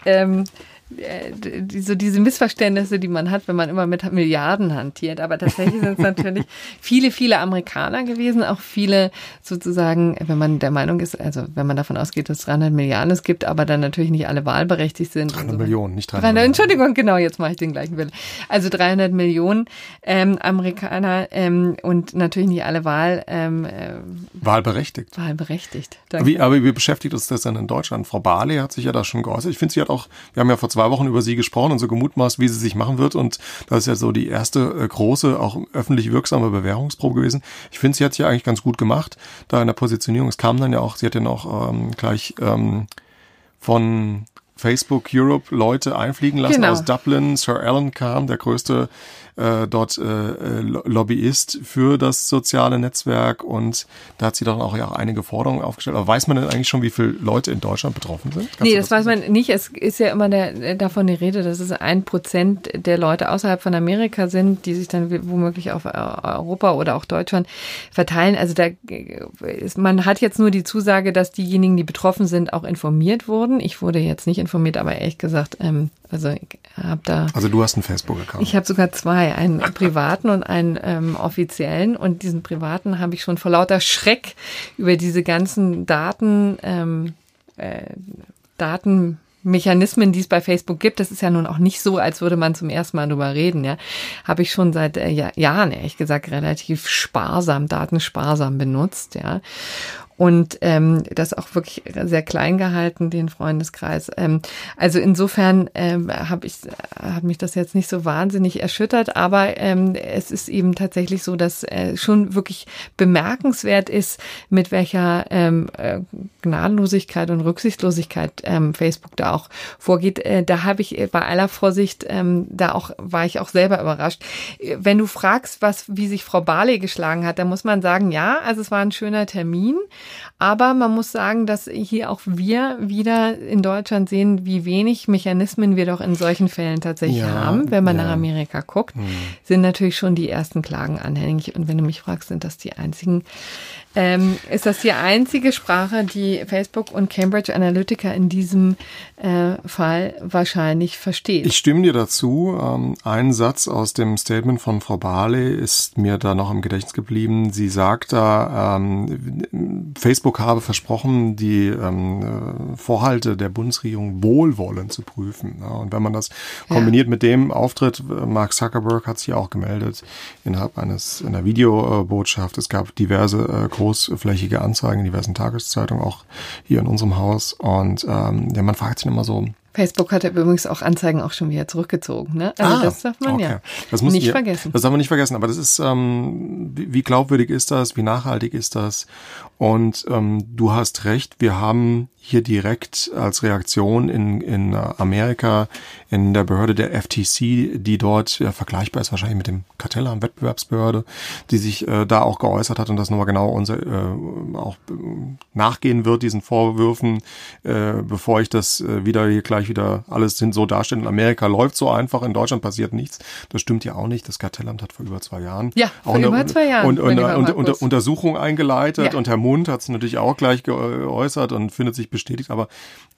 ähm, äh, so diese Missverständnisse, die man hat, wenn man immer mit Milliarden hantiert. Aber tatsächlich sind es natürlich viele, viele Amerikaner gewesen, auch viele sozusagen, wenn man der Meinung ist, also wenn man davon ausgeht, dass es 300 Milliarden es gibt, aber dann natürlich nicht alle wahlberechtigt sind. 300 so. Millionen, nicht 300 300, Entschuldigung, genau, jetzt mache ich den gleichen Bild. Also 300 Millionen ähm, Amerikaner ähm, und natürlich nicht alle Wahl, ähm, äh, wahlberechtigt. Wahlberechtigt. Wie, aber wie beschäftigt uns das denn in Deutschland? Frau Barley hat sich ja da schon geäußert. Ich finde, sie hat auch, wir haben ja vor zwei zwei Wochen über sie gesprochen und so gemutmaßt, wie sie sich machen wird. Und das ist ja so die erste äh, große, auch öffentlich wirksame Bewährungsprobe gewesen. Ich finde, sie hat ja eigentlich ganz gut gemacht, da in der Positionierung. Es kam dann ja auch, sie hat ja auch ähm, gleich ähm, von Facebook Europe Leute einfliegen lassen genau. aus Dublin. Sir Alan kam, der größte äh, dort äh, äh Lobbyist für das soziale Netzwerk und da hat sie dann auch ja einige Forderungen aufgestellt. Aber weiß man denn eigentlich schon, wie viele Leute in Deutschland betroffen sind? Kannst nee, das, das weiß man nicht. Es ist ja immer der, davon die Rede, dass es ein Prozent der Leute außerhalb von Amerika sind, die sich dann womöglich auf Europa oder auch Deutschland verteilen. Also da ist, man hat jetzt nur die Zusage, dass diejenigen, die betroffen sind, auch informiert wurden. Ich wurde jetzt nicht informiert, aber ehrlich gesagt, ähm, also ich habe da. Also du hast einen Facebook-Account. Ich habe sogar zwei, einen privaten und einen ähm, offiziellen. Und diesen privaten habe ich schon vor lauter Schreck über diese ganzen Daten, ähm, äh, Daten Mechanismen, die es bei Facebook gibt, das ist ja nun auch nicht so, als würde man zum ersten Mal drüber reden, ja, habe ich schon seit äh, Jahren, ehrlich gesagt, relativ sparsam, datensparsam benutzt, ja und ähm, das auch wirklich sehr klein gehalten, den Freundeskreis. Ähm, also insofern ähm, habe ich hat mich das jetzt nicht so wahnsinnig erschüttert, aber ähm, es ist eben tatsächlich so, dass äh, schon wirklich bemerkenswert ist, mit welcher ähm, äh, Gnadenlosigkeit und Rücksichtslosigkeit ähm, Facebook da auch vorgeht. Äh, da habe ich bei aller Vorsicht, ähm, da auch war ich auch selber überrascht. Wenn du fragst, was wie sich Frau Barley geschlagen hat, dann muss man sagen, ja, also es war ein schöner Termin. Aber man muss sagen, dass hier auch wir wieder in Deutschland sehen, wie wenig Mechanismen wir doch in solchen Fällen tatsächlich ja, haben. Wenn man ja. nach Amerika guckt, hm. sind natürlich schon die ersten Klagen anhängig. Und wenn du mich fragst, sind das die einzigen ähm, ist das die einzige Sprache, die Facebook und Cambridge Analytica in diesem äh, Fall wahrscheinlich versteht. Ich stimme dir dazu. Ähm, ein Satz aus dem Statement von Frau Barley ist mir da noch im Gedächtnis geblieben. Sie sagt da, ähm, Facebook habe versprochen, die ähm, Vorhalte der Bundesregierung wohlwollend zu prüfen. Ja, und wenn man das kombiniert ja. mit dem Auftritt, Mark Zuckerberg hat sich auch gemeldet innerhalb eines einer Videobotschaft. Es gab diverse äh, großflächige Anzeigen in diversen Tageszeitungen, auch hier in unserem Haus. Und ähm, ja, man fragt sich immer so, Facebook hat ja übrigens auch Anzeigen auch schon wieder zurückgezogen. Ne? Also ah, das darf man okay. ja das muss nicht ihr, vergessen. Das darf man nicht vergessen. Aber das ist, ähm, wie, wie glaubwürdig ist das? Wie nachhaltig ist das? Und ähm, du hast recht. Wir haben hier direkt als Reaktion in, in Amerika in der Behörde der FTC, die dort ja, vergleichbar ist wahrscheinlich mit dem Kartellamt, Wettbewerbsbehörde, die sich äh, da auch geäußert hat und das nochmal genau unser, äh, auch äh, nachgehen wird, diesen Vorwürfen, äh, bevor ich das äh, wieder hier gleich wieder alles sind so darstellen. In Amerika läuft so einfach, in Deutschland passiert nichts. Das stimmt ja auch nicht. Das Kartellamt hat vor über zwei Jahren ja, auch vor über zwei Jahren, und, und, und, und Untersuchung eingeleitet ja. und Herr Mund hat es natürlich auch gleich geäußert und findet sich bestätigt. Aber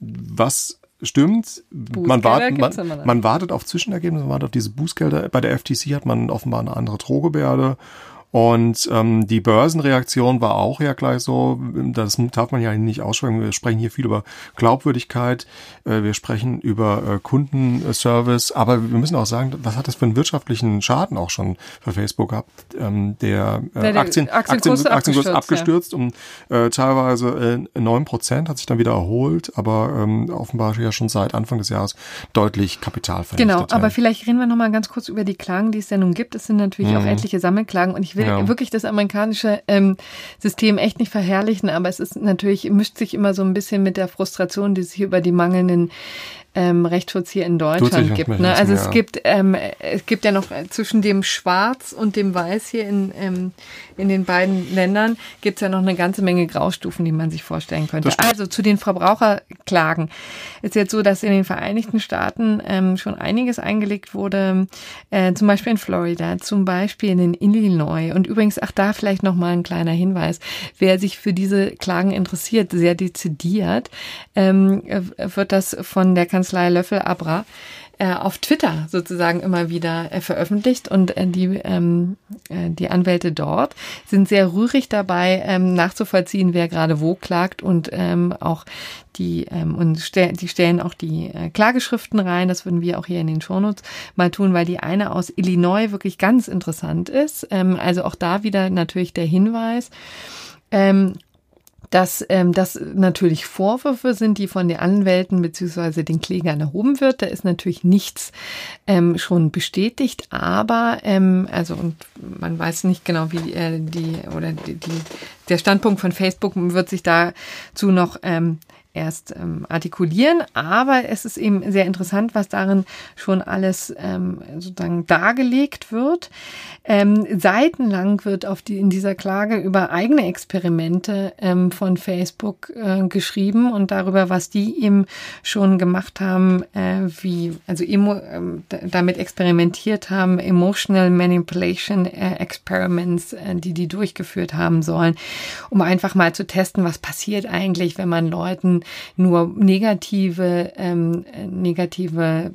was stimmt. Man, wart, man, man, wartet auf Zwischenergebnisse, man wartet auf diese Bußgelder. Bei der FTC hat man offenbar eine andere Drohgebärde. Und ähm, die Börsenreaktion war auch ja gleich so, das darf man ja nicht aussprechen. Wir sprechen hier viel über Glaubwürdigkeit, äh, wir sprechen über äh, Kundenservice, aber wir müssen auch sagen, was hat das für einen wirtschaftlichen Schaden auch schon für Facebook gehabt? Ähm, der, äh, der Aktien, Aktienkurs, Aktienkurs abgestürzt, abgestürzt ja. um äh, teilweise neun äh, Prozent, hat sich dann wieder erholt, aber ähm, offenbar ja schon seit Anfang des Jahres deutlich Kapital vernichtet. Genau, aber vielleicht reden wir nochmal ganz kurz über die Klagen, die es denn nun gibt. Es sind natürlich mhm. auch etliche Sammelklagen und ich will will ja. wirklich das amerikanische ähm, System echt nicht verherrlichen, aber es ist natürlich, mischt sich immer so ein bisschen mit der Frustration, die sich über die mangelnden ähm, Rechtsschutz hier in Deutschland gibt. Ne? Also es gibt ähm, es gibt ja noch zwischen dem Schwarz und dem Weiß hier in ähm, in den beiden Ländern gibt es ja noch eine ganze Menge Graustufen, die man sich vorstellen könnte. Also zu den Verbraucherklagen ist jetzt so, dass in den Vereinigten Staaten ähm, schon einiges eingelegt wurde, äh, zum Beispiel in Florida, zum Beispiel in Illinois und übrigens auch da vielleicht noch mal ein kleiner Hinweis: Wer sich für diese Klagen interessiert, sehr dezidiert, ähm, wird das von der Kanzlei Kanzlei Löffel Abra äh, auf Twitter sozusagen immer wieder äh, veröffentlicht und äh, die, ähm, äh, die Anwälte dort sind sehr rührig dabei, ähm, nachzuvollziehen, wer gerade wo klagt und ähm, auch die ähm, und stell, die stellen auch die äh, Klageschriften rein. Das würden wir auch hier in den Shownotes mal tun, weil die eine aus Illinois wirklich ganz interessant ist. Ähm, also auch da wieder natürlich der Hinweis. Ähm, dass ähm, das natürlich Vorwürfe sind, die von den Anwälten beziehungsweise den Klägern erhoben wird. Da ist natürlich nichts ähm, schon bestätigt, aber ähm, also und man weiß nicht genau, wie äh, die oder die, die der Standpunkt von Facebook wird sich dazu noch ähm, erst ähm, artikulieren. Aber es ist eben sehr interessant, was darin schon alles ähm, sozusagen dargelegt wird. Ähm, seitenlang wird auf die, in dieser Klage über eigene Experimente ähm, von Facebook äh, geschrieben und darüber, was die eben schon gemacht haben, äh, wie, also emo, äh, damit experimentiert haben, Emotional Manipulation äh, Experiments, äh, die die durchgeführt haben sollen, um einfach mal zu testen, was passiert eigentlich, wenn man Leuten nur negative, ähm, negative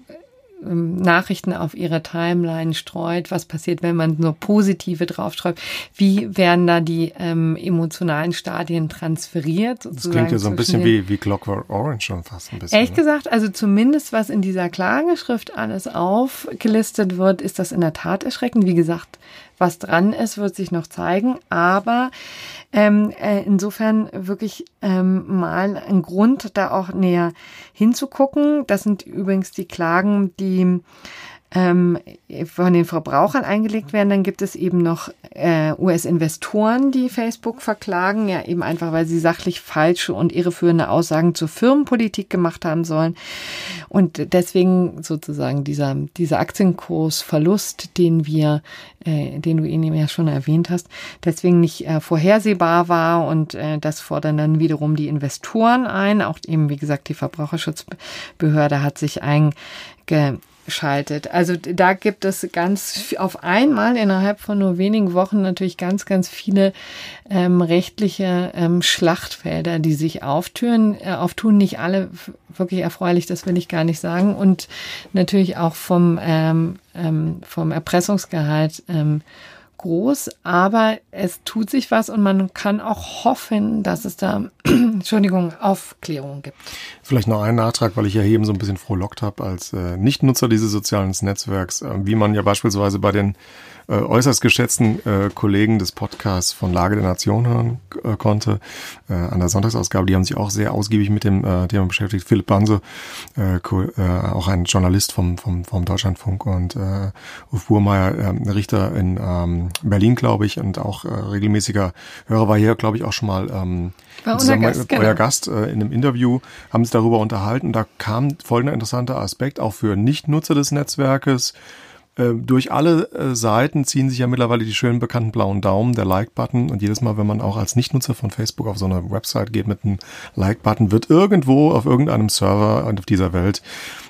ähm, Nachrichten auf ihre Timeline streut, was passiert, wenn man nur positive draufschreibt, wie werden da die ähm, emotionalen Stadien transferiert? Das klingt ja so ein bisschen wie, wie Clockwork Orange schon fast ein bisschen. Ehrlich ne? gesagt, also zumindest was in dieser Klageschrift alles aufgelistet wird, ist das in der Tat erschreckend. Wie gesagt, was dran ist, wird sich noch zeigen, aber ähm, äh, insofern wirklich ähm, mal ein Grund, da auch näher hinzugucken. Das sind übrigens die Klagen, die ähm, von den Verbrauchern eingelegt werden. Dann gibt es eben noch äh, US-Investoren, die Facebook verklagen, ja eben einfach, weil sie sachlich falsche und irreführende Aussagen zur Firmenpolitik gemacht haben sollen. Und deswegen sozusagen dieser, dieser Aktienkursverlust, den wir, äh, den du eben ja schon erwähnt hast, deswegen nicht äh, vorhersehbar war und äh, das fordern dann wiederum die Investoren ein. Auch eben, wie gesagt, die Verbraucherschutzbehörde hat sich einge schaltet. Also da gibt es ganz auf einmal innerhalb von nur wenigen Wochen natürlich ganz, ganz viele ähm, rechtliche ähm, Schlachtfelder, die sich auftüren, äh, auftun. Nicht alle wirklich erfreulich, das will ich gar nicht sagen. Und natürlich auch vom, ähm, ähm, vom Erpressungsgehalt ähm, groß, aber es tut sich was und man kann auch hoffen, dass es da, Entschuldigung, Aufklärung gibt. Vielleicht noch ein Nachtrag, weil ich ja eben so ein bisschen frohlockt habe als äh, Nichtnutzer dieses sozialen Netzwerks, äh, wie man ja beispielsweise bei den äh, äußerst geschätzten äh, Kollegen des Podcasts von Lage der Nation hören äh, konnte, äh, an der Sonntagsausgabe. Die haben sich auch sehr ausgiebig mit dem äh, Thema beschäftigt. Philipp Banse, äh, äh, auch ein Journalist vom, vom, vom Deutschlandfunk und äh, Uf Burmeier, äh, Richter in ähm, Berlin, glaube ich, und auch äh, regelmäßiger Hörer war hier, glaube ich, auch schon mal ähm, unser Gast, genau. euer Gast äh, in einem Interview, haben sich darüber unterhalten. Da kam folgender interessanter Aspekt auch für Nichtnutzer des Netzwerkes äh, durch alle äh, Seiten ziehen sich ja mittlerweile die schönen bekannten blauen Daumen, der Like-Button. Und jedes Mal, wenn man auch als Nichtnutzer von Facebook auf so eine Website geht mit einem Like-Button, wird irgendwo auf irgendeinem Server auf dieser Welt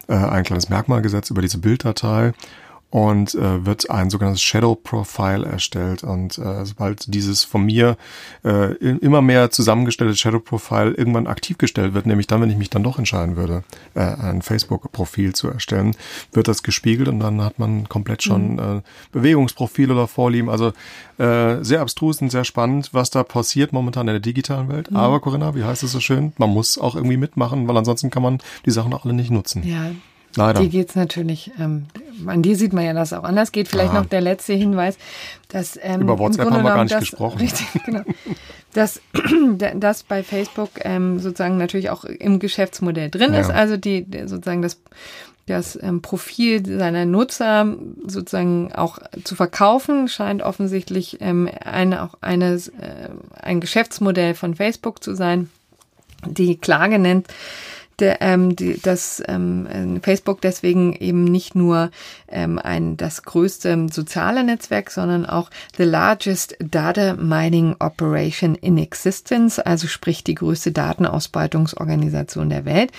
äh, ein kleines Merkmal gesetzt über diese Bilddatei und äh, wird ein sogenanntes Shadow Profile erstellt. Und äh, sobald dieses von mir äh, immer mehr zusammengestellte Shadow Profile irgendwann aktiv gestellt wird, nämlich dann, wenn ich mich dann doch entscheiden würde, äh, ein Facebook-Profil zu erstellen, wird das gespiegelt und dann hat man komplett schon mhm. äh, Bewegungsprofil oder Vorlieben. Also äh, sehr abstrus und sehr spannend, was da passiert momentan in der digitalen Welt. Mhm. Aber Corinna, wie heißt es so schön? Man muss auch irgendwie mitmachen, weil ansonsten kann man die Sachen auch alle nicht nutzen. Ja, Leider. Die geht's natürlich, ähm, an die sieht man ja, dass es auch anders geht. Vielleicht Aha. noch der letzte Hinweis, dass ähm, über WhatsApp haben wir gar nicht das, gesprochen. Richtig, genau. dass das bei Facebook ähm, sozusagen natürlich auch im Geschäftsmodell drin ja. ist. Also die sozusagen das das ähm, Profil seiner Nutzer sozusagen auch zu verkaufen, scheint offensichtlich ähm, eine, auch eine, äh, ein Geschäftsmodell von Facebook zu sein. Die Klage nennt der, ähm, die, dass ähm, Facebook deswegen eben nicht nur ähm, ein das größte soziale Netzwerk, sondern auch the largest data mining operation in existence, also sprich die größte Datenausbeutungsorganisation der Welt.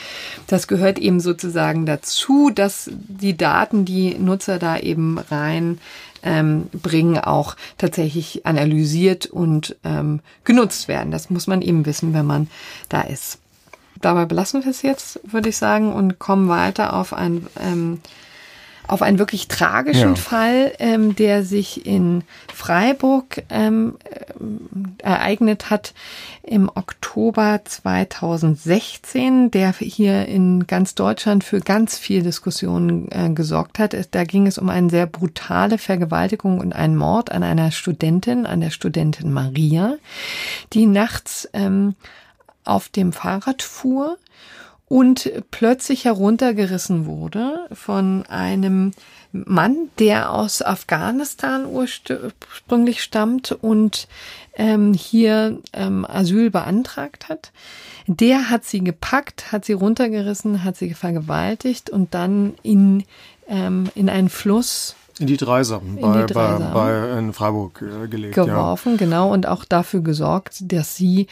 Das gehört eben sozusagen dazu, dass die Daten, die Nutzer da eben rein ähm, bringen, auch tatsächlich analysiert und ähm, genutzt werden. Das muss man eben wissen, wenn man da ist dabei belassen wir es jetzt, würde ich sagen, und kommen weiter auf ein ähm, auf einen wirklich tragischen ja. Fall, ähm, der sich in Freiburg ähm, äh, ereignet hat im Oktober 2016, der hier in ganz Deutschland für ganz viel Diskussionen äh, gesorgt hat. Da ging es um eine sehr brutale Vergewaltigung und einen Mord an einer Studentin, an der Studentin Maria, die nachts ähm, auf dem Fahrrad fuhr und plötzlich heruntergerissen wurde von einem Mann, der aus Afghanistan ursprünglich stammt und ähm, hier ähm, Asyl beantragt hat. Der hat sie gepackt, hat sie runtergerissen, hat sie vergewaltigt und dann in, ähm, in einen Fluss in die Dreisam, bei, die bei, bei, in Freiburg äh, gelegt. Geworfen, ja. genau, und auch dafür gesorgt, dass sie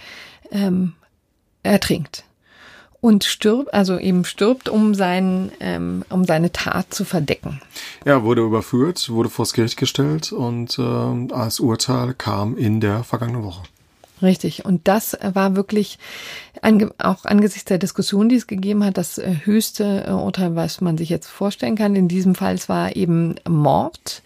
ähm, ertrinkt und stirbt, also eben stirbt, um, sein, ähm, um seine Tat zu verdecken. Er wurde überführt, wurde vors Gericht gestellt und äh, als Urteil kam in der vergangenen Woche. Richtig. Und das war wirklich ange auch angesichts der Diskussion, die es gegeben hat, das äh, höchste äh, Urteil, was man sich jetzt vorstellen kann. In diesem Fall es war eben Mord.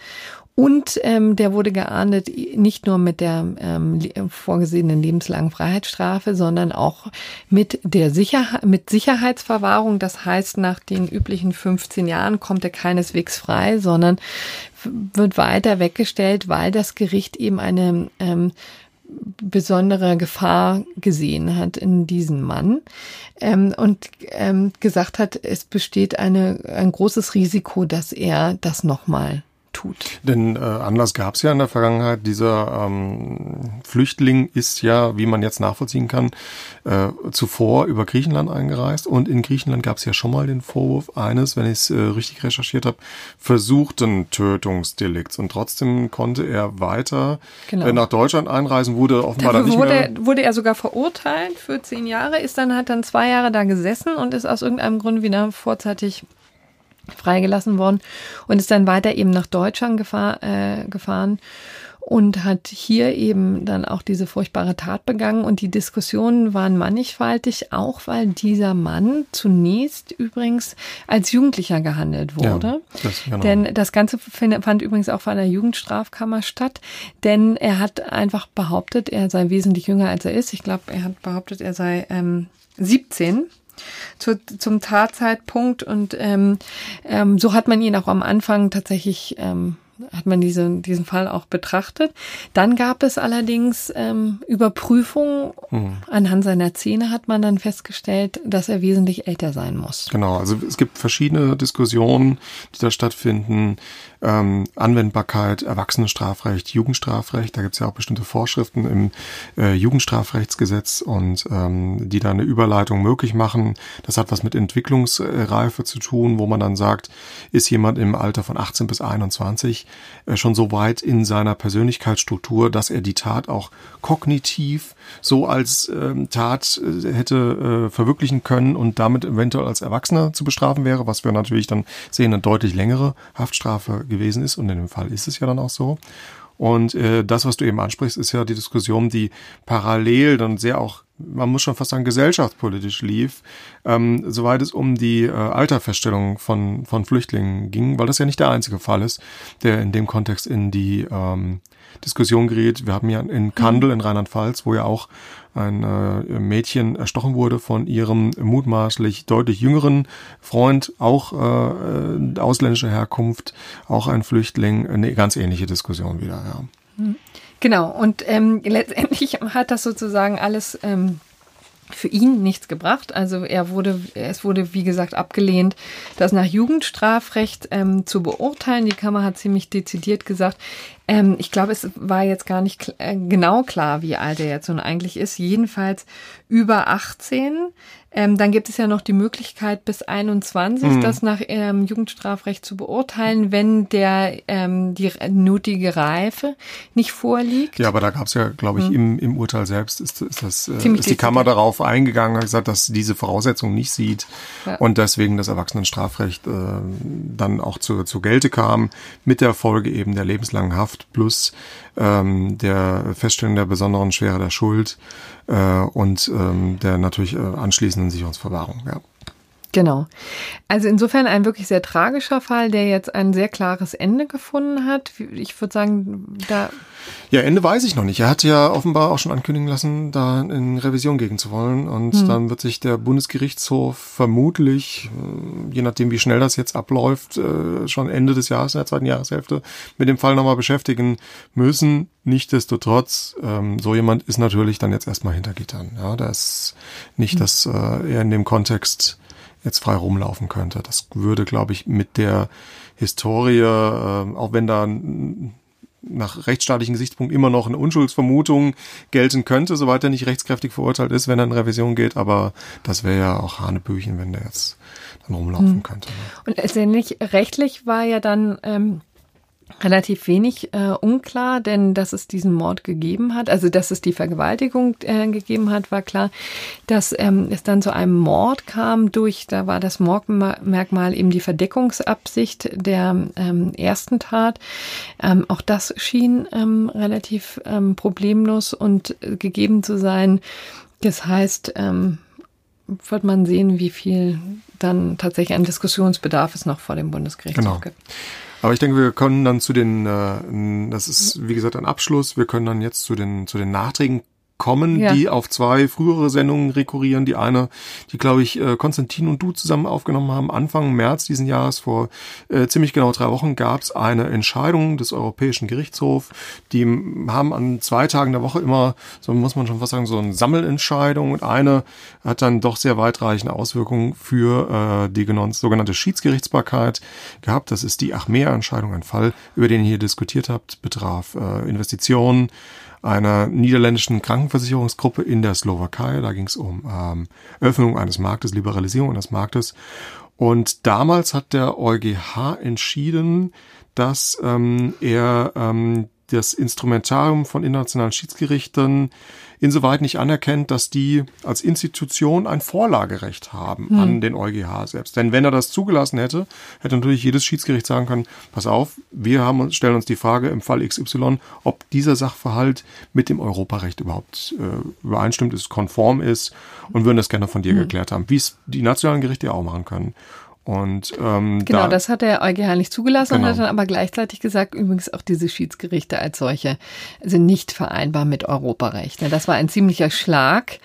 Und ähm, der wurde geahndet nicht nur mit der ähm, vorgesehenen lebenslangen Freiheitsstrafe, sondern auch mit der Sicherheit, mit Sicherheitsverwahrung. Das heißt, nach den üblichen 15 Jahren kommt er keineswegs frei, sondern wird weiter weggestellt, weil das Gericht eben eine ähm, besondere Gefahr gesehen hat in diesem Mann ähm, und ähm, gesagt hat, es besteht eine, ein großes Risiko, dass er das nochmal tut. Denn äh, Anlass gab es ja in der Vergangenheit. Dieser ähm, Flüchtling ist ja, wie man jetzt nachvollziehen kann, äh, zuvor über Griechenland eingereist. Und in Griechenland gab es ja schon mal den Vorwurf eines, wenn ich es äh, richtig recherchiert habe, versuchten Tötungsdelikts. Und trotzdem konnte er weiter genau. äh, nach Deutschland einreisen, wurde offenbar dann nicht wurde, mehr... Wurde er sogar verurteilt für zehn Jahre, ist dann, hat dann zwei Jahre da gesessen und ist aus irgendeinem Grund wieder vorzeitig freigelassen worden und ist dann weiter eben nach Deutschland gefahr, äh, gefahren und hat hier eben dann auch diese furchtbare Tat begangen. Und die Diskussionen waren mannigfaltig, auch weil dieser Mann zunächst übrigens als Jugendlicher gehandelt wurde. Ja, das, genau. Denn das Ganze fand übrigens auch vor einer Jugendstrafkammer statt, denn er hat einfach behauptet, er sei wesentlich jünger als er ist. Ich glaube, er hat behauptet, er sei ähm, 17 zu, zum Tatzeitpunkt und ähm, ähm, so hat man ihn auch am Anfang tatsächlich ähm, hat man diese, diesen Fall auch betrachtet. Dann gab es allerdings ähm, Überprüfungen. Mhm. Anhand seiner Zähne hat man dann festgestellt, dass er wesentlich älter sein muss. Genau, also es gibt verschiedene Diskussionen, die da stattfinden. Ähm, Anwendbarkeit, Erwachsenenstrafrecht, Jugendstrafrecht, da gibt es ja auch bestimmte Vorschriften im äh, Jugendstrafrechtsgesetz und ähm, die da eine Überleitung möglich machen. Das hat was mit Entwicklungsreife zu tun, wo man dann sagt, ist jemand im Alter von 18 bis 21 äh, schon so weit in seiner Persönlichkeitsstruktur, dass er die Tat auch kognitiv so als ähm, Tat äh, hätte äh, verwirklichen können und damit eventuell als Erwachsener zu bestrafen wäre, was wir natürlich dann sehen, eine deutlich längere Haftstrafe gewesen ist und in dem Fall ist es ja dann auch so. Und äh, das, was du eben ansprichst, ist ja die Diskussion, die parallel dann sehr auch, man muss schon fast sagen, gesellschaftspolitisch lief, ähm, soweit es um die äh, Alterfeststellung von, von Flüchtlingen ging, weil das ja nicht der einzige Fall ist, der in dem Kontext in die ähm, Diskussion gerät. Wir haben ja in Kandel in Rheinland-Pfalz, wo ja auch ein äh, Mädchen erstochen wurde von ihrem mutmaßlich deutlich jüngeren Freund, auch äh, ausländischer Herkunft, auch ein Flüchtling, eine ganz ähnliche Diskussion wieder, ja. Hm. Genau, und ähm, letztendlich hat das sozusagen alles ähm, für ihn nichts gebracht. Also er wurde, es wurde wie gesagt abgelehnt, das nach Jugendstrafrecht ähm, zu beurteilen. Die Kammer hat ziemlich dezidiert gesagt, ähm, ich glaube, es war jetzt gar nicht äh, genau klar, wie alt er jetzt nun eigentlich ist. Jedenfalls über 18. Ähm, dann gibt es ja noch die Möglichkeit, bis 21 mhm. das nach ähm, Jugendstrafrecht zu beurteilen, wenn der ähm, die nötige Reife nicht vorliegt. Ja, aber da gab es ja, glaube ich, mhm. im, im Urteil selbst ist, ist, das, äh, ist die Kammer darauf eingegangen, hat gesagt, dass diese Voraussetzung nicht sieht ja. und deswegen das Erwachsenenstrafrecht äh, dann auch zu, zu Gelte kam, mit der Folge eben der lebenslangen Haft plus ähm, der Feststellung der besonderen Schwere der Schuld äh, und ähm, der natürlich äh, anschließenden Sicherungsverwahrung. Ja. Genau. Also insofern ein wirklich sehr tragischer Fall, der jetzt ein sehr klares Ende gefunden hat. Ich würde sagen, da. Ja, Ende weiß ich noch nicht. Er hat ja offenbar auch schon ankündigen lassen, da in Revision gehen zu wollen. Und hm. dann wird sich der Bundesgerichtshof vermutlich, äh, je nachdem wie schnell das jetzt abläuft, äh, schon Ende des Jahres, in der zweiten Jahreshälfte, mit dem Fall nochmal beschäftigen müssen. Nichtsdestotrotz, ähm, so jemand ist natürlich dann jetzt erstmal hinter Gittern. Ja, da ist nicht, hm. dass äh, er in dem Kontext jetzt frei rumlaufen könnte. Das würde, glaube ich, mit der Historie, äh, auch wenn da nach rechtsstaatlichen Gesichtspunkten immer noch eine Unschuldsvermutung gelten könnte, soweit er nicht rechtskräftig verurteilt ist, wenn er in Revision geht. Aber das wäre ja auch Hanebüchen, wenn der jetzt dann rumlaufen hm. könnte. Ne? Und letztendlich rechtlich war ja dann ähm, relativ wenig äh, unklar, denn dass es diesen Mord gegeben hat, also dass es die Vergewaltigung äh, gegeben hat, war klar. Dass ähm, es dann zu einem Mord kam durch, da war das Mordmerkmal eben die Verdeckungsabsicht der ähm, ersten Tat. Ähm, auch das schien ähm, relativ ähm, problemlos und äh, gegeben zu sein. Das heißt, ähm, wird man sehen, wie viel dann tatsächlich an Diskussionsbedarf es noch vor dem Bundesgerichtshof genau. gibt. Aber ich denke, wir können dann zu den, äh, das ist wie gesagt ein Abschluss, wir können dann jetzt zu den, zu den Nachträgen kommen, ja. die auf zwei frühere Sendungen rekurrieren. Die eine, die glaube ich äh, Konstantin und du zusammen aufgenommen haben, Anfang März diesen Jahres, vor äh, ziemlich genau drei Wochen, gab es eine Entscheidung des Europäischen Gerichtshofs. Die haben an zwei Tagen der Woche immer, so muss man schon fast sagen, so eine Sammelentscheidung und eine hat dann doch sehr weitreichende Auswirkungen für äh, die sogenannte Schiedsgerichtsbarkeit gehabt. Das ist die Achmea-Entscheidung, ein Fall, über den ihr hier diskutiert habt, betraf äh, Investitionen, einer niederländischen Krankenversicherungsgruppe in der Slowakei. Da ging es um ähm, Öffnung eines Marktes, Liberalisierung eines Marktes. Und damals hat der EuGH entschieden, dass ähm, er ähm, das Instrumentarium von internationalen Schiedsgerichten insoweit nicht anerkennt, dass die als Institution ein Vorlagerecht haben hm. an den EuGH selbst. Denn wenn er das zugelassen hätte, hätte natürlich jedes Schiedsgericht sagen können, pass auf, wir haben, stellen uns die Frage im Fall XY, ob dieser Sachverhalt mit dem Europarecht überhaupt äh, übereinstimmt ist, konform ist und würden das gerne von dir hm. geklärt haben, wie es die nationalen Gerichte auch machen können. Und ähm, genau, da, das hat der EuGH nicht zugelassen genau. und hat dann aber gleichzeitig gesagt, übrigens auch diese Schiedsgerichte als solche sind nicht vereinbar mit Europarecht. Das war ein ziemlicher Schlag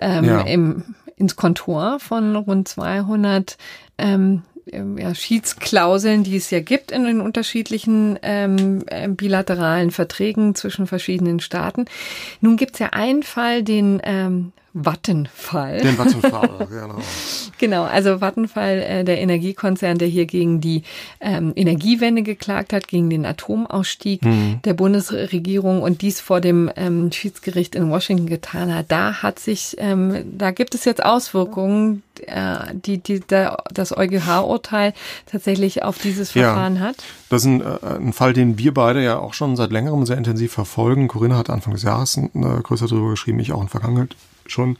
ähm, ja. im, ins Kontor von rund 200 ähm, ähm, ja, Schiedsklauseln, die es ja gibt in den unterschiedlichen ähm, äh, bilateralen Verträgen zwischen verschiedenen Staaten. Nun gibt es ja einen Fall, den ähm, Vattenfall. Den Vattenfall, genau. genau, also Vattenfall, äh, der Energiekonzern, der hier gegen die ähm, Energiewende geklagt hat, gegen den Atomausstieg mhm. der Bundesregierung und dies vor dem ähm, Schiedsgericht in Washington getan hat. Da hat sich, ähm, da gibt es jetzt Auswirkungen, äh, die, die das EuGH-Urteil tatsächlich auf dieses Verfahren ja, hat. Das ist ein, äh, ein Fall, den wir beide ja auch schon seit längerem sehr intensiv verfolgen. Corinna hat Anfang des Jahres äh, größer darüber geschrieben, ich auch in Vergangenheit schon.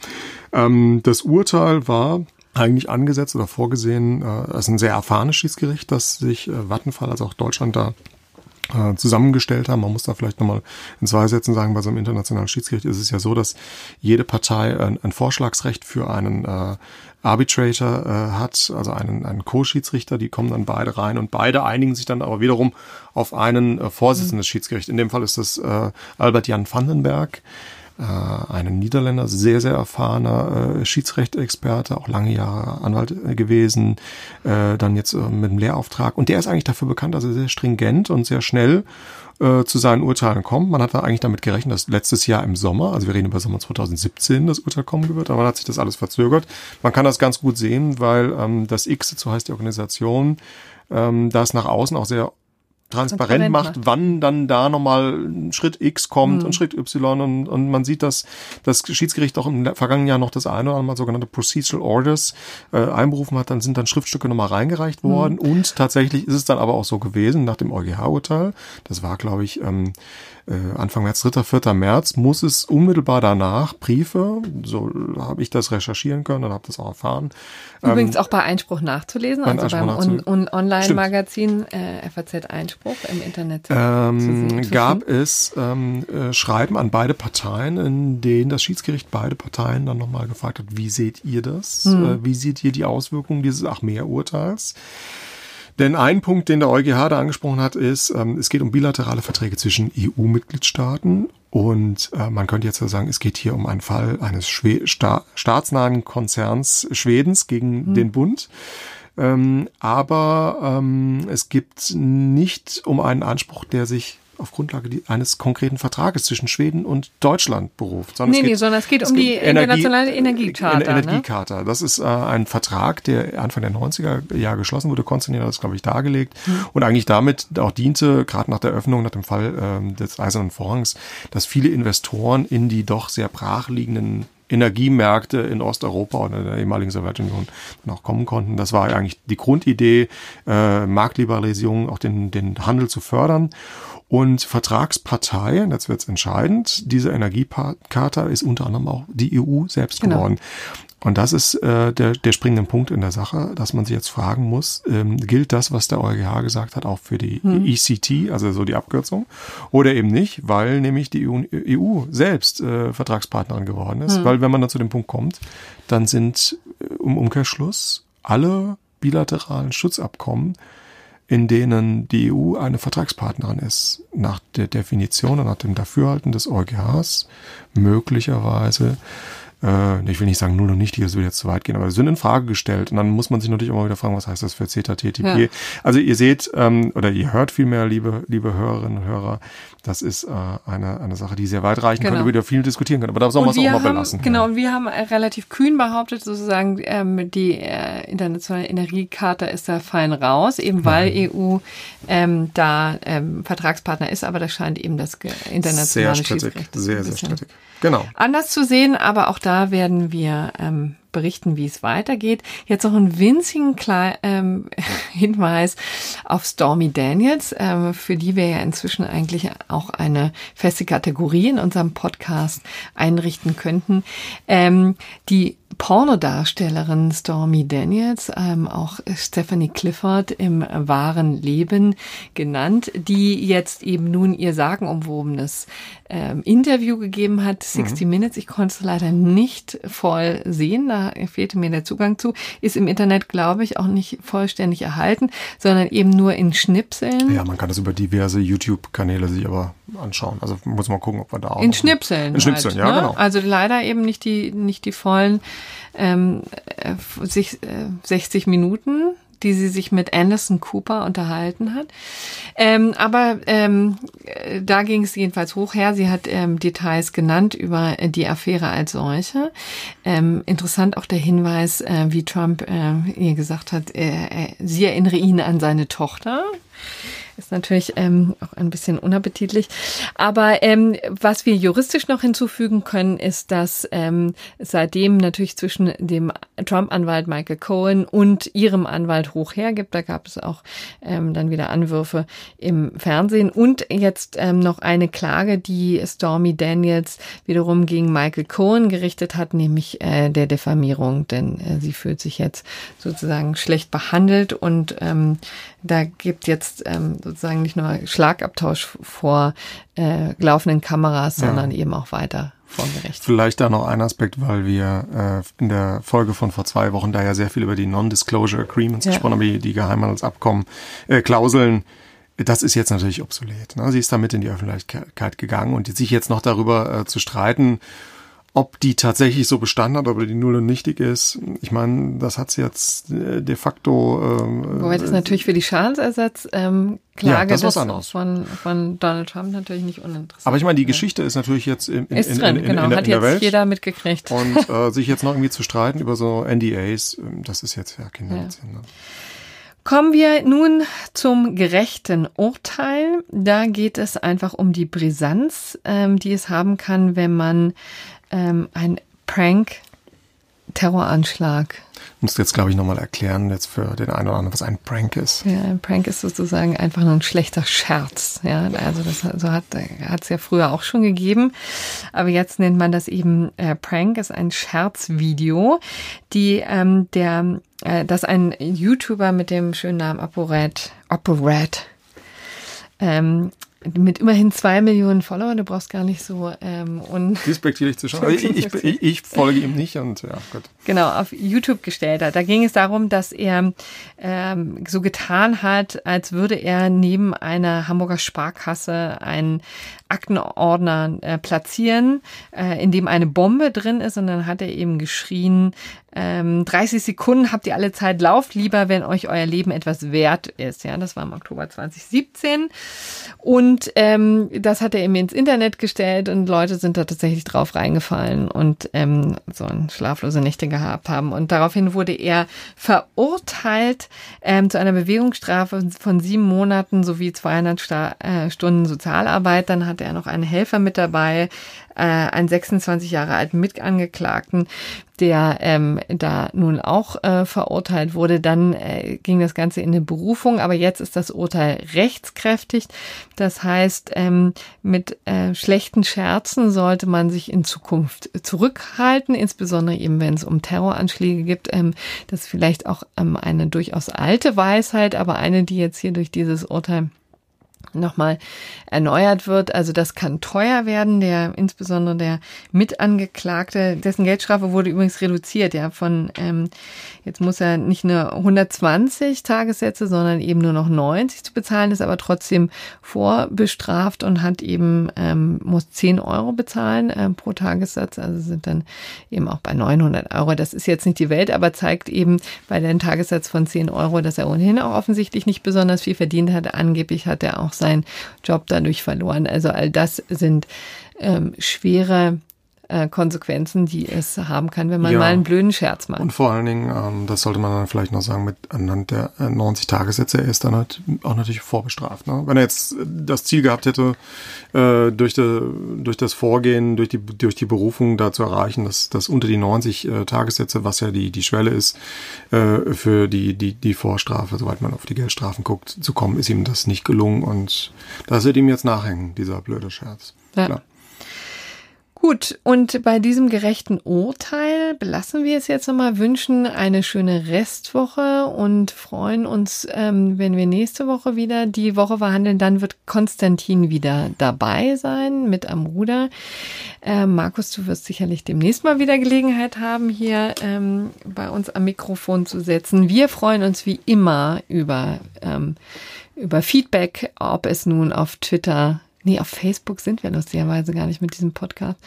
Ähm, das Urteil war eigentlich angesetzt oder vorgesehen, äh, ist ein sehr erfahrenes Schiedsgericht, das sich äh, Vattenfall, also auch Deutschland da äh, zusammengestellt haben. Man muss da vielleicht nochmal in zwei Sätzen sagen, bei so einem internationalen Schiedsgericht ist es ja so, dass jede Partei ein, ein Vorschlagsrecht für einen äh, Arbitrator äh, hat, also einen, einen Co-Schiedsrichter, die kommen dann beide rein und beide einigen sich dann aber wiederum auf einen äh, Vorsitzenden des Schiedsgerichts. In dem Fall ist das äh, Albert Jan Vandenberg äh, einen Niederländer, sehr, sehr erfahrener äh, Schiedsrechtsexperte, auch lange Jahre Anwalt äh, gewesen, äh, dann jetzt äh, mit einem Lehrauftrag. Und der ist eigentlich dafür bekannt, dass er sehr stringent und sehr schnell äh, zu seinen Urteilen kommt. Man hat da eigentlich damit gerechnet, dass letztes Jahr im Sommer, also wir reden über Sommer 2017, das Urteil kommen wird, aber dann hat sich das alles verzögert. Man kann das ganz gut sehen, weil ähm, das X, so heißt die Organisation, ähm, da ist nach außen auch sehr transparent, macht, macht, wann dann da nochmal Schritt X kommt mhm. und Schritt Y und, und man sieht, dass das Schiedsgericht auch im vergangenen Jahr noch das eine oder andere Mal sogenannte Procedural Orders äh, einberufen hat, dann sind dann Schriftstücke nochmal reingereicht mhm. worden mhm. und tatsächlich ist es dann aber auch so gewesen nach dem EuGH-Urteil, das war glaube ich ähm, äh, Anfang März, 3., 4. März, muss es unmittelbar danach Briefe, so habe ich das recherchieren können und habe das auch erfahren. Übrigens ähm, auch bei Einspruch nachzulesen, also Einspruch beim on, on Online-Magazin äh, FAZ Einspruch im Internet. Ähm, gab es ähm, äh, Schreiben an beide Parteien, in denen das Schiedsgericht beide Parteien dann nochmal gefragt hat, wie seht ihr das? Hm. Äh, wie seht ihr die Auswirkungen dieses Achmea-Urteils? Denn ein Punkt, den der EuGH da angesprochen hat, ist, ähm, es geht um bilaterale Verträge zwischen EU-Mitgliedstaaten und äh, man könnte jetzt sagen, es geht hier um einen Fall eines Schwe sta staatsnahen Konzerns Schwedens gegen mhm. den Bund. Ähm, aber ähm, es gibt nicht um einen Anspruch, der sich auf Grundlage eines konkreten Vertrages zwischen Schweden und Deutschland beruft. Sondern nee, geht, nee, sondern es geht es um die internationale Energiecharta. Ne? Energiecharta. Ne? Das ist äh, ein Vertrag, der Anfang der 90er Jahre geschlossen wurde. Konstantin hat das, glaube ich, dargelegt hm. und eigentlich damit auch diente, gerade nach der Öffnung, nach dem Fall ähm, des Eisernen Vorhangs, dass viele Investoren in die doch sehr brachliegenden Energiemärkte in Osteuropa oder der ehemaligen Sowjetunion dann auch kommen konnten. Das war eigentlich die Grundidee, äh, Marktliberalisierung, auch den, den Handel zu fördern. Und Vertragspartei, jetzt wird es entscheidend, diese Energiecharta ist unter anderem auch die EU selbst genau. geworden. Und das ist äh, der, der springende Punkt in der Sache, dass man sich jetzt fragen muss, ähm, gilt das, was der EuGH gesagt hat, auch für die hm. ECT, also so die Abkürzung, oder eben nicht, weil nämlich die EU, EU selbst äh, Vertragspartnerin geworden ist. Hm. Weil wenn man dann zu dem Punkt kommt, dann sind äh, im Umkehrschluss alle bilateralen Schutzabkommen in denen die EU eine Vertragspartnerin ist, nach der Definition und nach dem Dafürhalten des EuGHs möglicherweise äh, ich will nicht sagen null und nichtig, das würde jetzt zu weit gehen, aber sind in Frage gestellt. Und dann muss man sich natürlich immer wieder fragen, was heißt das für CETA, TTIP? Ja. Also ihr seht, ähm, oder ihr hört vielmehr, liebe, liebe Hörerinnen und Hörer, das ist äh, eine, eine Sache, die sehr weit reichen genau. könnte, über die viel diskutieren können. Aber da soll man es auch mal haben, belassen. Genau, ja. und wir haben relativ kühn behauptet, sozusagen, ähm, die äh, internationale Energiekarte ist da fein raus, eben weil Nein. EU ähm, da ähm, Vertragspartner ist, aber das scheint eben das internationale sehr strittig, sehr, sehr strittig. Genau. Anders zu sehen, aber auch da werden wir ähm, berichten, wie es weitergeht. Jetzt noch einen winzigen Kle ähm, Hinweis auf Stormy Daniels, ähm, für die wir ja inzwischen eigentlich auch eine feste Kategorie in unserem Podcast einrichten könnten. Ähm, die Pornodarstellerin Stormy Daniels, ähm, auch Stephanie Clifford im wahren Leben genannt, die jetzt eben nun ihr sagenumwobenes ähm, Interview gegeben hat, 60 mhm. Minutes. Ich konnte es leider nicht voll sehen, da fehlte mir der Zugang zu. Ist im Internet, glaube ich, auch nicht vollständig erhalten, sondern eben nur in Schnipseln. Ja, man kann das über diverse YouTube-Kanäle sich aber anschauen. Also muss man gucken, ob man da auch. In Schnipseln. In Schnipseln, halt, ja, ne? genau. Also leider eben nicht die, nicht die vollen ähm, sich, äh, 60 Minuten die sie sich mit Anderson Cooper unterhalten hat. Ähm, aber ähm, da ging es jedenfalls hoch her. Sie hat ähm, Details genannt über die Affäre als solche. Ähm, interessant auch der Hinweis, äh, wie Trump äh, ihr gesagt hat, äh, sie erinnere ihn an seine Tochter. Ist natürlich ähm, auch ein bisschen unappetitlich. Aber ähm, was wir juristisch noch hinzufügen können, ist, dass ähm, seitdem natürlich zwischen dem Trump-Anwalt Michael Cohen und ihrem Anwalt hoch hergibt, da gab es auch ähm, dann wieder Anwürfe im Fernsehen und jetzt ähm, noch eine Klage, die Stormy Daniels wiederum gegen Michael Cohen gerichtet hat, nämlich äh, der Diffamierung, denn äh, sie fühlt sich jetzt sozusagen schlecht behandelt und ähm, da gibt jetzt ähm, sozusagen nicht nur Schlagabtausch vor äh, laufenden Kameras, sondern ja. eben auch weiter vor Gericht. Vielleicht da noch ein Aspekt, weil wir äh, in der Folge von vor zwei Wochen da ja sehr viel über die Non-Disclosure Agreements ja. gesprochen haben, die, die Geheimhandelsabkommen, äh, Klauseln. Das ist jetzt natürlich obsolet. Ne? Sie ist damit in die Öffentlichkeit gegangen und sich jetzt noch darüber äh, zu streiten, ob die tatsächlich so bestanden hat, ob die null und nichtig ist, ich meine, das hat sie jetzt äh, de facto. Ähm, Wobei das natürlich für die Schadensersatz ähm, Klage ja, das das von, von Donald Trump natürlich nicht uninteressant. Aber ich meine, die Geschichte ist natürlich jetzt in, in, ist drin, in, in, genau. in, in, hat in der jetzt Welt. jeder mitgekriegt. Und äh, sich jetzt noch irgendwie zu streiten über so NDAs, ähm, das ist jetzt ja Kinderletzchen. Ja. Ne? Kommen wir nun zum gerechten Urteil. Da geht es einfach um die Brisanz, ähm, die es haben kann, wenn man ähm, ein Prank, Terroranschlag. Du musst jetzt, glaube ich, nochmal erklären, jetzt für den einen oder anderen, was ein Prank ist. Ja, ein Prank ist sozusagen einfach nur ein schlechter Scherz. Ja, also das so hat es ja früher auch schon gegeben. Aber jetzt nennt man das eben äh, Prank, ist ein Scherzvideo, die ähm, der, äh, das ein YouTuber mit dem schönen Namen ApoRed, ApoRed ähm, mit immerhin zwei Millionen Followern, du brauchst gar nicht so ähm, un despektierlich zu schauen. ich, ich, ich, ich, folge ihm nicht und ja, gut. Genau, auf YouTube gestellt hat. Da ging es darum, dass er ähm, so getan hat, als würde er neben einer Hamburger Sparkasse einen Aktenordner äh, platzieren, äh, in dem eine Bombe drin ist. Und dann hat er eben geschrien, ähm, 30 Sekunden habt ihr alle Zeit, lauft lieber, wenn euch euer Leben etwas wert ist. Ja, das war im Oktober 2017. Und ähm, das hat er eben ins Internet gestellt und Leute sind da tatsächlich drauf reingefallen und ähm, so ein schlaflose Nächte gehabt haben. Und daraufhin wurde er verurteilt ähm, zu einer Bewegungsstrafe von sieben Monaten sowie 200 Sta äh, Stunden Sozialarbeit. Dann hat er noch einen Helfer mit dabei, äh, einen 26 Jahre alten Mitangeklagten, der ähm, da nun auch äh, verurteilt wurde. Dann äh, ging das Ganze in eine Berufung, aber jetzt ist das Urteil rechtskräftig. Das heißt, ähm, mit äh, schlechten Scherzen sollte man sich in Zukunft zurückhalten, insbesondere eben, wenn es um Terroranschläge gibt. Ähm, das ist vielleicht auch ähm, eine durchaus alte Weisheit, aber eine, die jetzt hier durch dieses Urteil nochmal erneuert wird. Also das kann teuer werden. Der insbesondere der Mitangeklagte, dessen Geldstrafe wurde übrigens reduziert, ja, von ähm, jetzt muss er nicht nur 120 Tagessätze, sondern eben nur noch 90 zu bezahlen, ist aber trotzdem vorbestraft und hat eben ähm, muss 10 Euro bezahlen äh, pro Tagessatz. Also sind dann eben auch bei 900 Euro. Das ist jetzt nicht die Welt, aber zeigt eben bei dem Tagessatz von 10 Euro, dass er ohnehin auch offensichtlich nicht besonders viel verdient hat. Angeblich hat er auch seinen Job dadurch verloren. Also all das sind ähm, schwere äh, Konsequenzen, die es haben kann, wenn man ja. mal einen blöden Scherz macht. Und vor allen Dingen, ähm, das sollte man dann vielleicht noch sagen, mit anhand der 90 äh, Tagessätze, er ist dann halt auch natürlich vorbestraft. Ne? Wenn er jetzt das Ziel gehabt hätte, äh, durch, de, durch das Vorgehen, durch die, durch die Berufung da zu erreichen, dass, dass unter die 90 äh, Tagessätze, was ja die, die Schwelle ist, äh, für die, die, die Vorstrafe, soweit man auf die Geldstrafen guckt, zu kommen, ist ihm das nicht gelungen und das wird ihm jetzt nachhängen, dieser blöde Scherz. Ja. Klar. Gut, und bei diesem gerechten Urteil belassen wir es jetzt nochmal, wünschen eine schöne Restwoche und freuen uns, ähm, wenn wir nächste Woche wieder die Woche verhandeln. Dann wird Konstantin wieder dabei sein mit am Ruder. Äh, Markus, du wirst sicherlich demnächst mal wieder Gelegenheit haben, hier ähm, bei uns am Mikrofon zu setzen. Wir freuen uns wie immer über, ähm, über Feedback, ob es nun auf Twitter Nee, auf Facebook sind wir lustigerweise gar nicht mit diesem Podcast.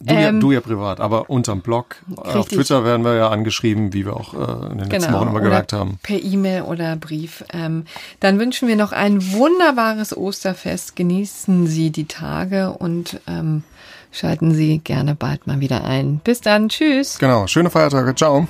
Du, ähm, ja, du ja privat, aber unterm Blog. Richtig. Auf Twitter werden wir ja angeschrieben, wie wir auch äh, in den letzten genau, Wochen immer gesagt haben. Per E-Mail oder Brief. Ähm, dann wünschen wir noch ein wunderbares Osterfest. Genießen Sie die Tage und ähm, schalten Sie gerne bald mal wieder ein. Bis dann. Tschüss. Genau. Schöne Feiertage. Ciao.